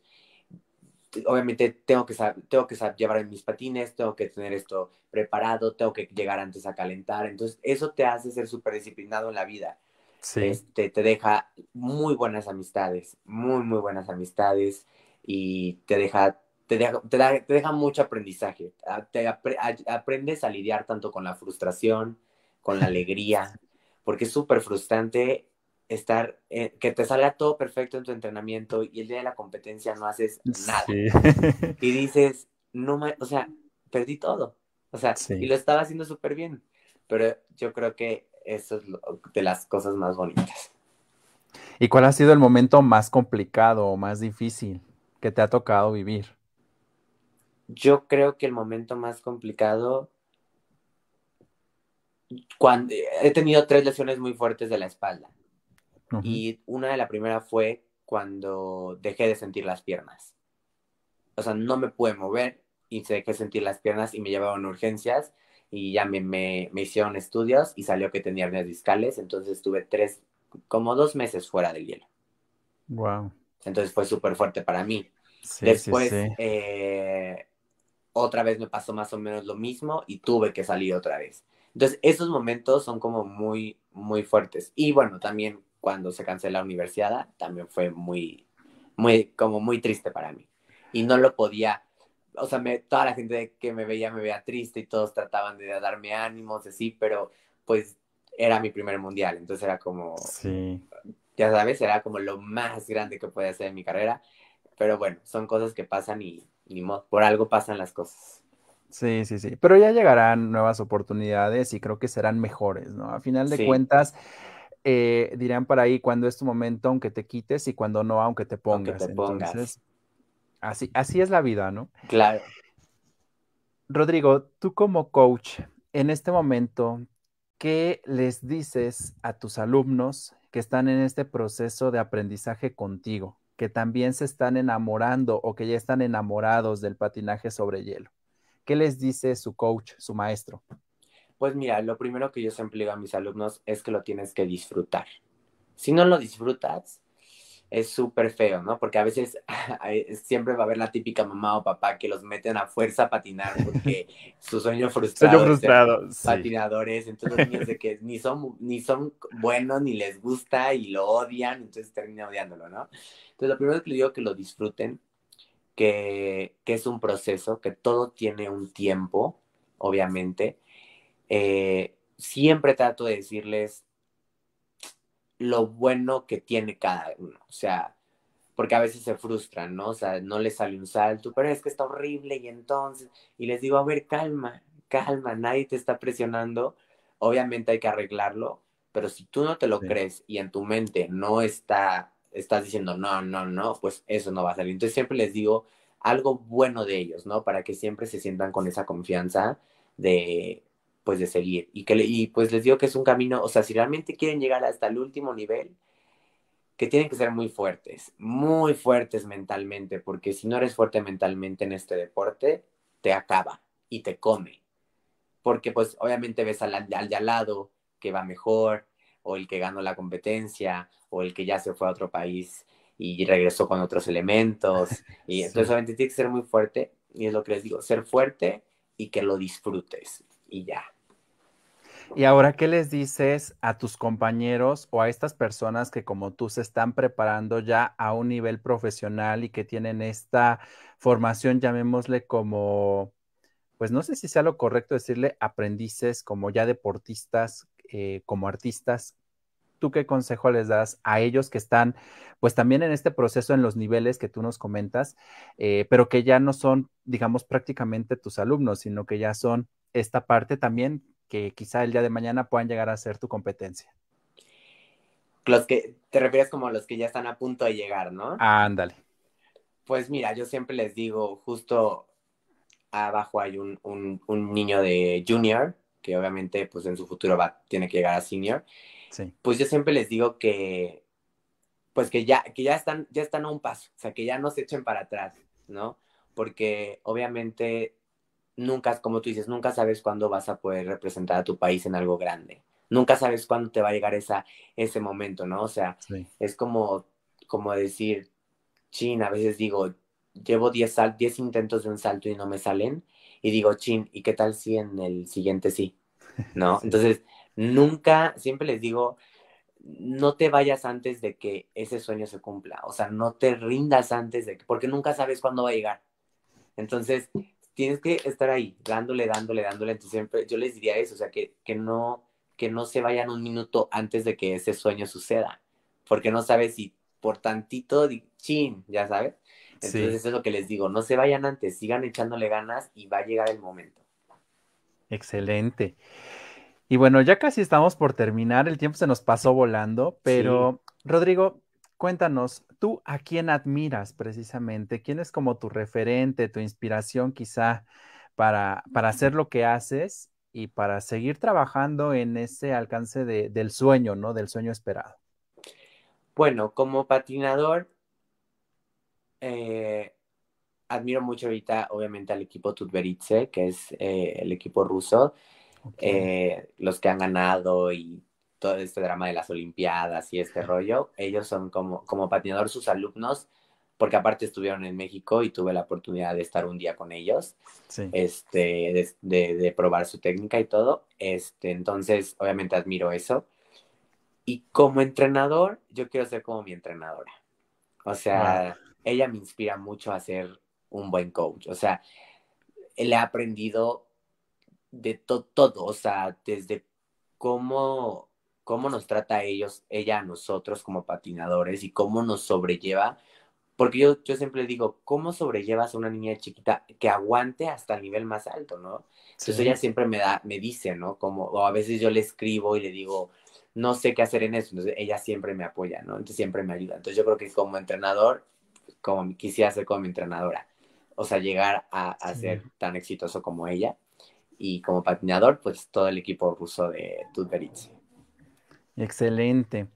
obviamente tengo que, tengo que llevar mis patines, tengo que tener esto preparado, tengo que llegar antes a calentar. Entonces, eso te hace ser súper disciplinado en la vida. Sí. Este, te deja muy buenas amistades, muy, muy buenas amistades y te deja, te deja, te, deja mucho aprendizaje. Ah, te aprendes a lidiar tanto con la frustración, con la alegría, porque es súper frustrante estar, eh, que te salga todo perfecto en tu entrenamiento y el día de la competencia no haces nada. Y dices, no, o sea, perdí todo. O sea, y lo estaba haciendo súper bien. Pero yo creo que eso es de las cosas más bonitas. ¿Y cuál ha sido el momento más complicado o más difícil que te ha tocado vivir? Yo creo que el momento más complicado, cuando he tenido tres lesiones muy fuertes de la espalda. Y una de la primera fue cuando dejé de sentir las piernas. O sea, no me pude mover y dejé de sentir las piernas y me llevaban urgencias y ya me, me, me hicieron estudios y salió que tenía hernias discales, entonces estuve tres, como dos meses fuera del hielo. Wow. Entonces fue súper fuerte para mí. Después, eh, otra vez me pasó más o menos lo mismo y tuve que salir otra vez. Entonces, esos momentos son como muy, muy fuertes. Y bueno, también cuando se canceló la universidad, también fue muy, muy, como muy triste para mí. Y no lo podía, o sea, me, toda la gente que me veía me veía triste y todos trataban de darme ánimos, así, pero pues era mi primer mundial, entonces era como, sí. ya sabes, era como lo más grande que puede hacer en mi carrera, pero bueno, son cosas que pasan y, ni modo, por algo pasan las cosas. Sí, sí, sí, pero ya llegarán nuevas oportunidades y creo que serán mejores, ¿no? A final de cuentas, eh, dirán por ahí cuando es tu momento, aunque te quites, y cuando no, aunque te pongas. Aunque te pongas. Entonces, así, así es la vida, ¿no? Claro. Rodrigo, tú como coach, en este momento, ¿qué les dices a tus alumnos que están en este proceso de aprendizaje contigo, que también se están enamorando o que ya están enamorados del patinaje sobre hielo? ¿Qué les dice su coach, su maestro? Pues mira, lo primero que yo siempre digo a mis alumnos es que lo tienes que disfrutar. Si no lo disfrutas, es súper feo, ¿no? Porque a veces siempre va a haber la típica mamá o papá que los meten a fuerza a patinar porque su sueño frustrado, sueño frustrado patinadores, entonces los niños de que ni son, ni son buenos, ni les gusta y lo odian, entonces terminan odiándolo, ¿no? Entonces lo primero que les digo que lo disfruten, que, que es un proceso, que todo tiene un tiempo, obviamente, eh, siempre trato de decirles lo bueno que tiene cada uno, o sea, porque a veces se frustran, ¿no? O sea, no les sale un salto, pero es que está horrible y entonces, y les digo, a ver, calma, calma, nadie te está presionando, obviamente hay que arreglarlo, pero si tú no te lo crees y en tu mente no está, estás diciendo, no, no, no, pues eso no va a salir. Entonces siempre les digo algo bueno de ellos, ¿no? Para que siempre se sientan con esa confianza de, pues de seguir. Y, que, y pues les digo que es un camino, o sea, si realmente quieren llegar hasta el último nivel, que tienen que ser muy fuertes, muy fuertes mentalmente, porque si no eres fuerte mentalmente en este deporte, te acaba y te come. Porque pues obviamente ves al, al de al lado que va mejor, o el que ganó la competencia, o el que ya se fue a otro país y regresó con otros elementos. Y entonces obviamente tiene que ser muy fuerte, y es lo que les digo, ser fuerte y que lo disfrutes, y ya. Y ahora, ¿qué les dices a tus compañeros o a estas personas que como tú se están preparando ya a un nivel profesional y que tienen esta formación, llamémosle como, pues no sé si sea lo correcto decirle aprendices, como ya deportistas, eh, como artistas? ¿Tú qué consejo les das a ellos que están, pues también en este proceso en los niveles que tú nos comentas, eh, pero que ya no son, digamos, prácticamente tus alumnos, sino que ya son esta parte también que quizá el día de mañana puedan llegar a ser tu competencia. Los que te refieres como a los que ya están a punto de llegar, ¿no? Ándale. Pues mira, yo siempre les digo, justo abajo hay un, un, niño de junior, que obviamente pues en su futuro va, tiene que llegar a senior. Sí. Pues yo siempre les digo que, pues que ya, que ya están, ya están a un paso, o sea, que ya no se echen para atrás, ¿no? Porque obviamente nunca, como tú dices, nunca sabes cuándo vas a poder representar a tu país en algo grande. Nunca sabes cuándo te va a llegar esa, ese momento, ¿no? O sea, es como, como decir, chin, a veces digo, llevo 10 diez intentos de un salto y no me salen, y digo, chin, ¿y qué tal si en el siguiente sí? ¿No? Entonces, nunca, siempre les digo, no te vayas antes de que ese sueño se cumpla, o sea, no te rindas antes de que, porque nunca sabes cuándo va a llegar. Entonces, tienes que estar ahí, dándole, dándole, dándole. Entonces siempre yo les diría eso, o sea, que, que, no, que no se vayan un minuto antes de que ese sueño suceda, porque no sabes si por tantito, chin, ya sabes. Entonces eso es lo que les digo, no se vayan antes, sigan echándole ganas y va a llegar el momento. Excelente. Y bueno, ya casi estamos por terminar, el tiempo se nos pasó volando, pero Rodrigo, Cuéntanos, ¿tú a quién admiras precisamente? ¿Quién es como tu referente, tu inspiración quizá para, para hacer lo que haces y para seguir trabajando en ese alcance del sueño, ¿no? Del sueño esperado. Bueno, como patinador, eh, admiro mucho ahorita, obviamente, al equipo Tutberitze, que es eh, el equipo ruso. eh, los que han ganado y todo este drama de las Olimpiadas y este rollo, ellos son como, como patinador sus alumnos, porque aparte estuvieron en México y tuve la oportunidad de estar un día con ellos, este, de, de, probar su técnica y todo. Este, entonces, obviamente admiro eso. Y como entrenador, yo quiero ser como mi entrenadora. O sea, ella me inspira mucho a ser un buen coach. O sea, le he aprendido de todo, o sea, desde cómo, cómo nos trata a ellos, ella a nosotros como patinadores y cómo nos sobrelleva. Porque yo, yo siempre digo, ¿cómo sobrellevas a una niña chiquita que aguante hasta el nivel más alto, no? Entonces ella siempre me da, me dice, ¿no? Como, o a veces yo le escribo y le digo, no sé qué hacer en eso. Entonces ella siempre me apoya, ¿no? Entonces siempre me ayuda. Entonces yo creo que como entrenador, como quisiera ser como mi entrenadora. O sea, llegar a, a ser tan exitoso como ella y como patinador, pues todo el equipo ruso de Tutberitz. Excelente.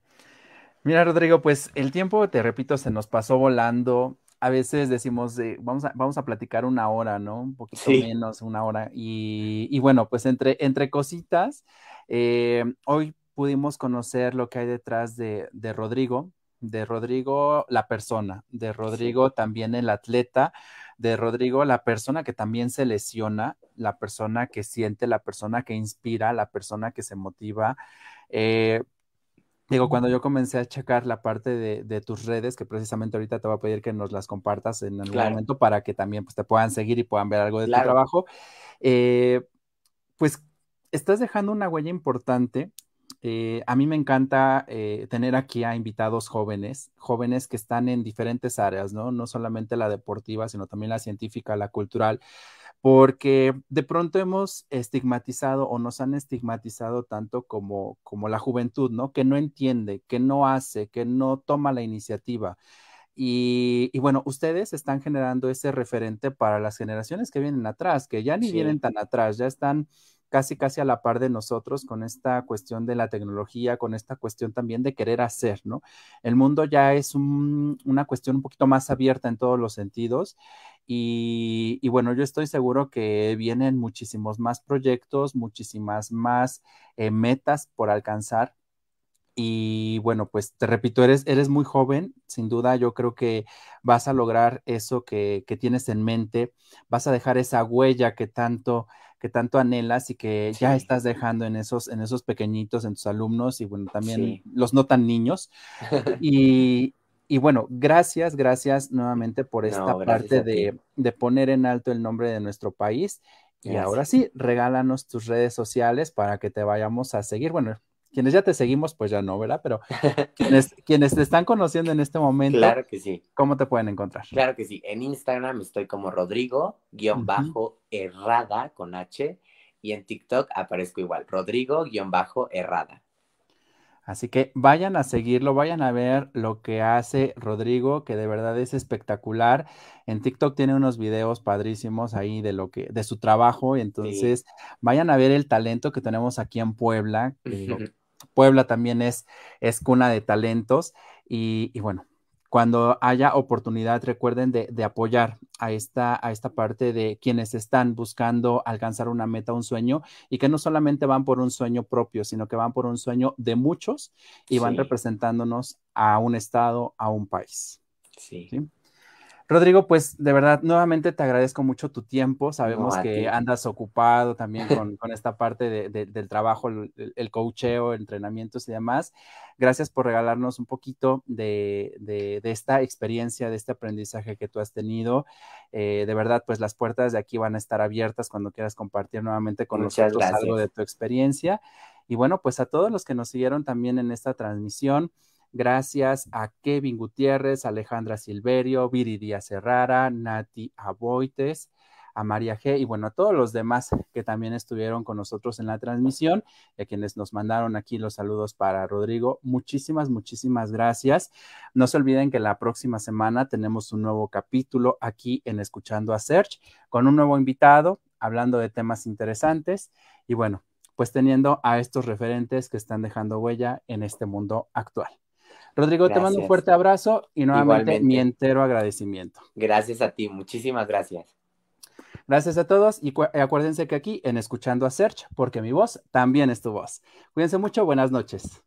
Mira, Rodrigo, pues el tiempo, te repito, se nos pasó volando. A veces decimos, vamos, a, vamos a platicar una hora, ¿no? Un poquito menos, una hora. Y, bueno, pues entre, entre cositas, eh, hoy pudimos conocer lo que hay detrás de, de Rodrigo, de Rodrigo la persona, de Rodrigo también el atleta, de Rodrigo la persona que también se lesiona, la persona que siente, la persona que inspira, la persona que se motiva. Eh, digo, cuando yo comencé a checar la parte de, tus redes, que precisamente ahorita te voy a pedir que nos las compartas en algún momento para que también pues, te puedan seguir y puedan ver algo de tu trabajo, eh, pues estás dejando una huella importante. Eh, a mí me encanta eh, tener aquí a invitados jóvenes, jóvenes que están en diferentes áreas, ¿no? No solamente la deportiva, sino también la científica, la cultural, porque de pronto hemos estigmatizado o nos han estigmatizado tanto como, como la juventud, ¿no? Que no entiende, que no hace, que no toma la iniciativa. Y, bueno, ustedes están generando ese referente para las generaciones que vienen atrás, que ya ni vienen tan atrás, ya están casi, casi a la par de nosotros con esta cuestión de la tecnología, con esta cuestión también de querer hacer, ¿no? El mundo ya es una cuestión un poquito más abierta en todos los sentidos y, bueno, yo estoy seguro que vienen muchísimos más proyectos, muchísimas más eh, metas por alcanzar. Y bueno, pues te repito, eres, eres muy joven, sin duda yo creo que vas a lograr eso que, que, tienes en mente, vas a dejar esa huella que tanto, que tanto anhelas y que ya estás dejando en esos, en esos pequeñitos, en tus alumnos y bueno, también los no tan niños. y, y, bueno, gracias, gracias nuevamente por esta parte de, de, poner en alto el nombre de nuestro país. Y ahora sí, regálanos tus redes sociales para que te vayamos a seguir. Bueno, quienes ya te seguimos, pues ya no, ¿verdad? Pero quienes, quienes te están conociendo en este momento, claro que sí. ¿cómo te pueden encontrar? Claro que sí. En Instagram estoy como Rodrigo-Errada con H y en TikTok aparezco igual, Rodrigo-Errada. Así que vayan a seguirlo, vayan a ver lo que hace Rodrigo, que de verdad es espectacular. En TikTok tiene unos videos padrísimos ahí de lo que, de su trabajo. Y entonces vayan a ver el talento que tenemos aquí en Puebla. Puebla también es, es cuna de talentos. y bueno, cuando haya oportunidad, recuerden de, apoyar a esta, a esta parte de quienes están buscando alcanzar una meta, un sueño, y que no solamente van por un sueño propio, sino que van por un sueño de muchos y van representándonos a un estado, a un país. ¿sí? Rodrigo, pues de verdad, nuevamente te agradezco mucho tu tiempo. Sabemos que andas ocupado también con, esta parte del trabajo, el, el, coacheo, entrenamientos y demás. Gracias por regalarnos un poquito de, esta experiencia, de este aprendizaje que tú has tenido. Eh, de verdad, pues las puertas de aquí van a estar abiertas cuando quieras compartir nuevamente con nosotros algo de tu experiencia. Y bueno, pues a todos los que nos siguieron también en esta transmisión. Gracias a Kevin Gutiérrez, Alejandra Silverio, Viri Díaz Herrara, Nati Aboites, a María G y bueno, a todos los demás que también estuvieron con nosotros en la transmisión a quienes nos mandaron aquí los saludos para Rodrigo. Muchísimas, muchísimas gracias. No se olviden que la próxima semana tenemos un nuevo capítulo aquí en Escuchando a Search con un nuevo invitado hablando de temas interesantes y bueno, pues teniendo a estos referentes que están dejando huella en este mundo actual. Rodrigo, te mando un fuerte abrazo y nuevamente mi entero agradecimiento. Gracias a ti, muchísimas gracias. Gracias a todos y acuérdense que aquí en Escuchando a Search, porque mi voz también es tu voz. Cuídense mucho, buenas noches.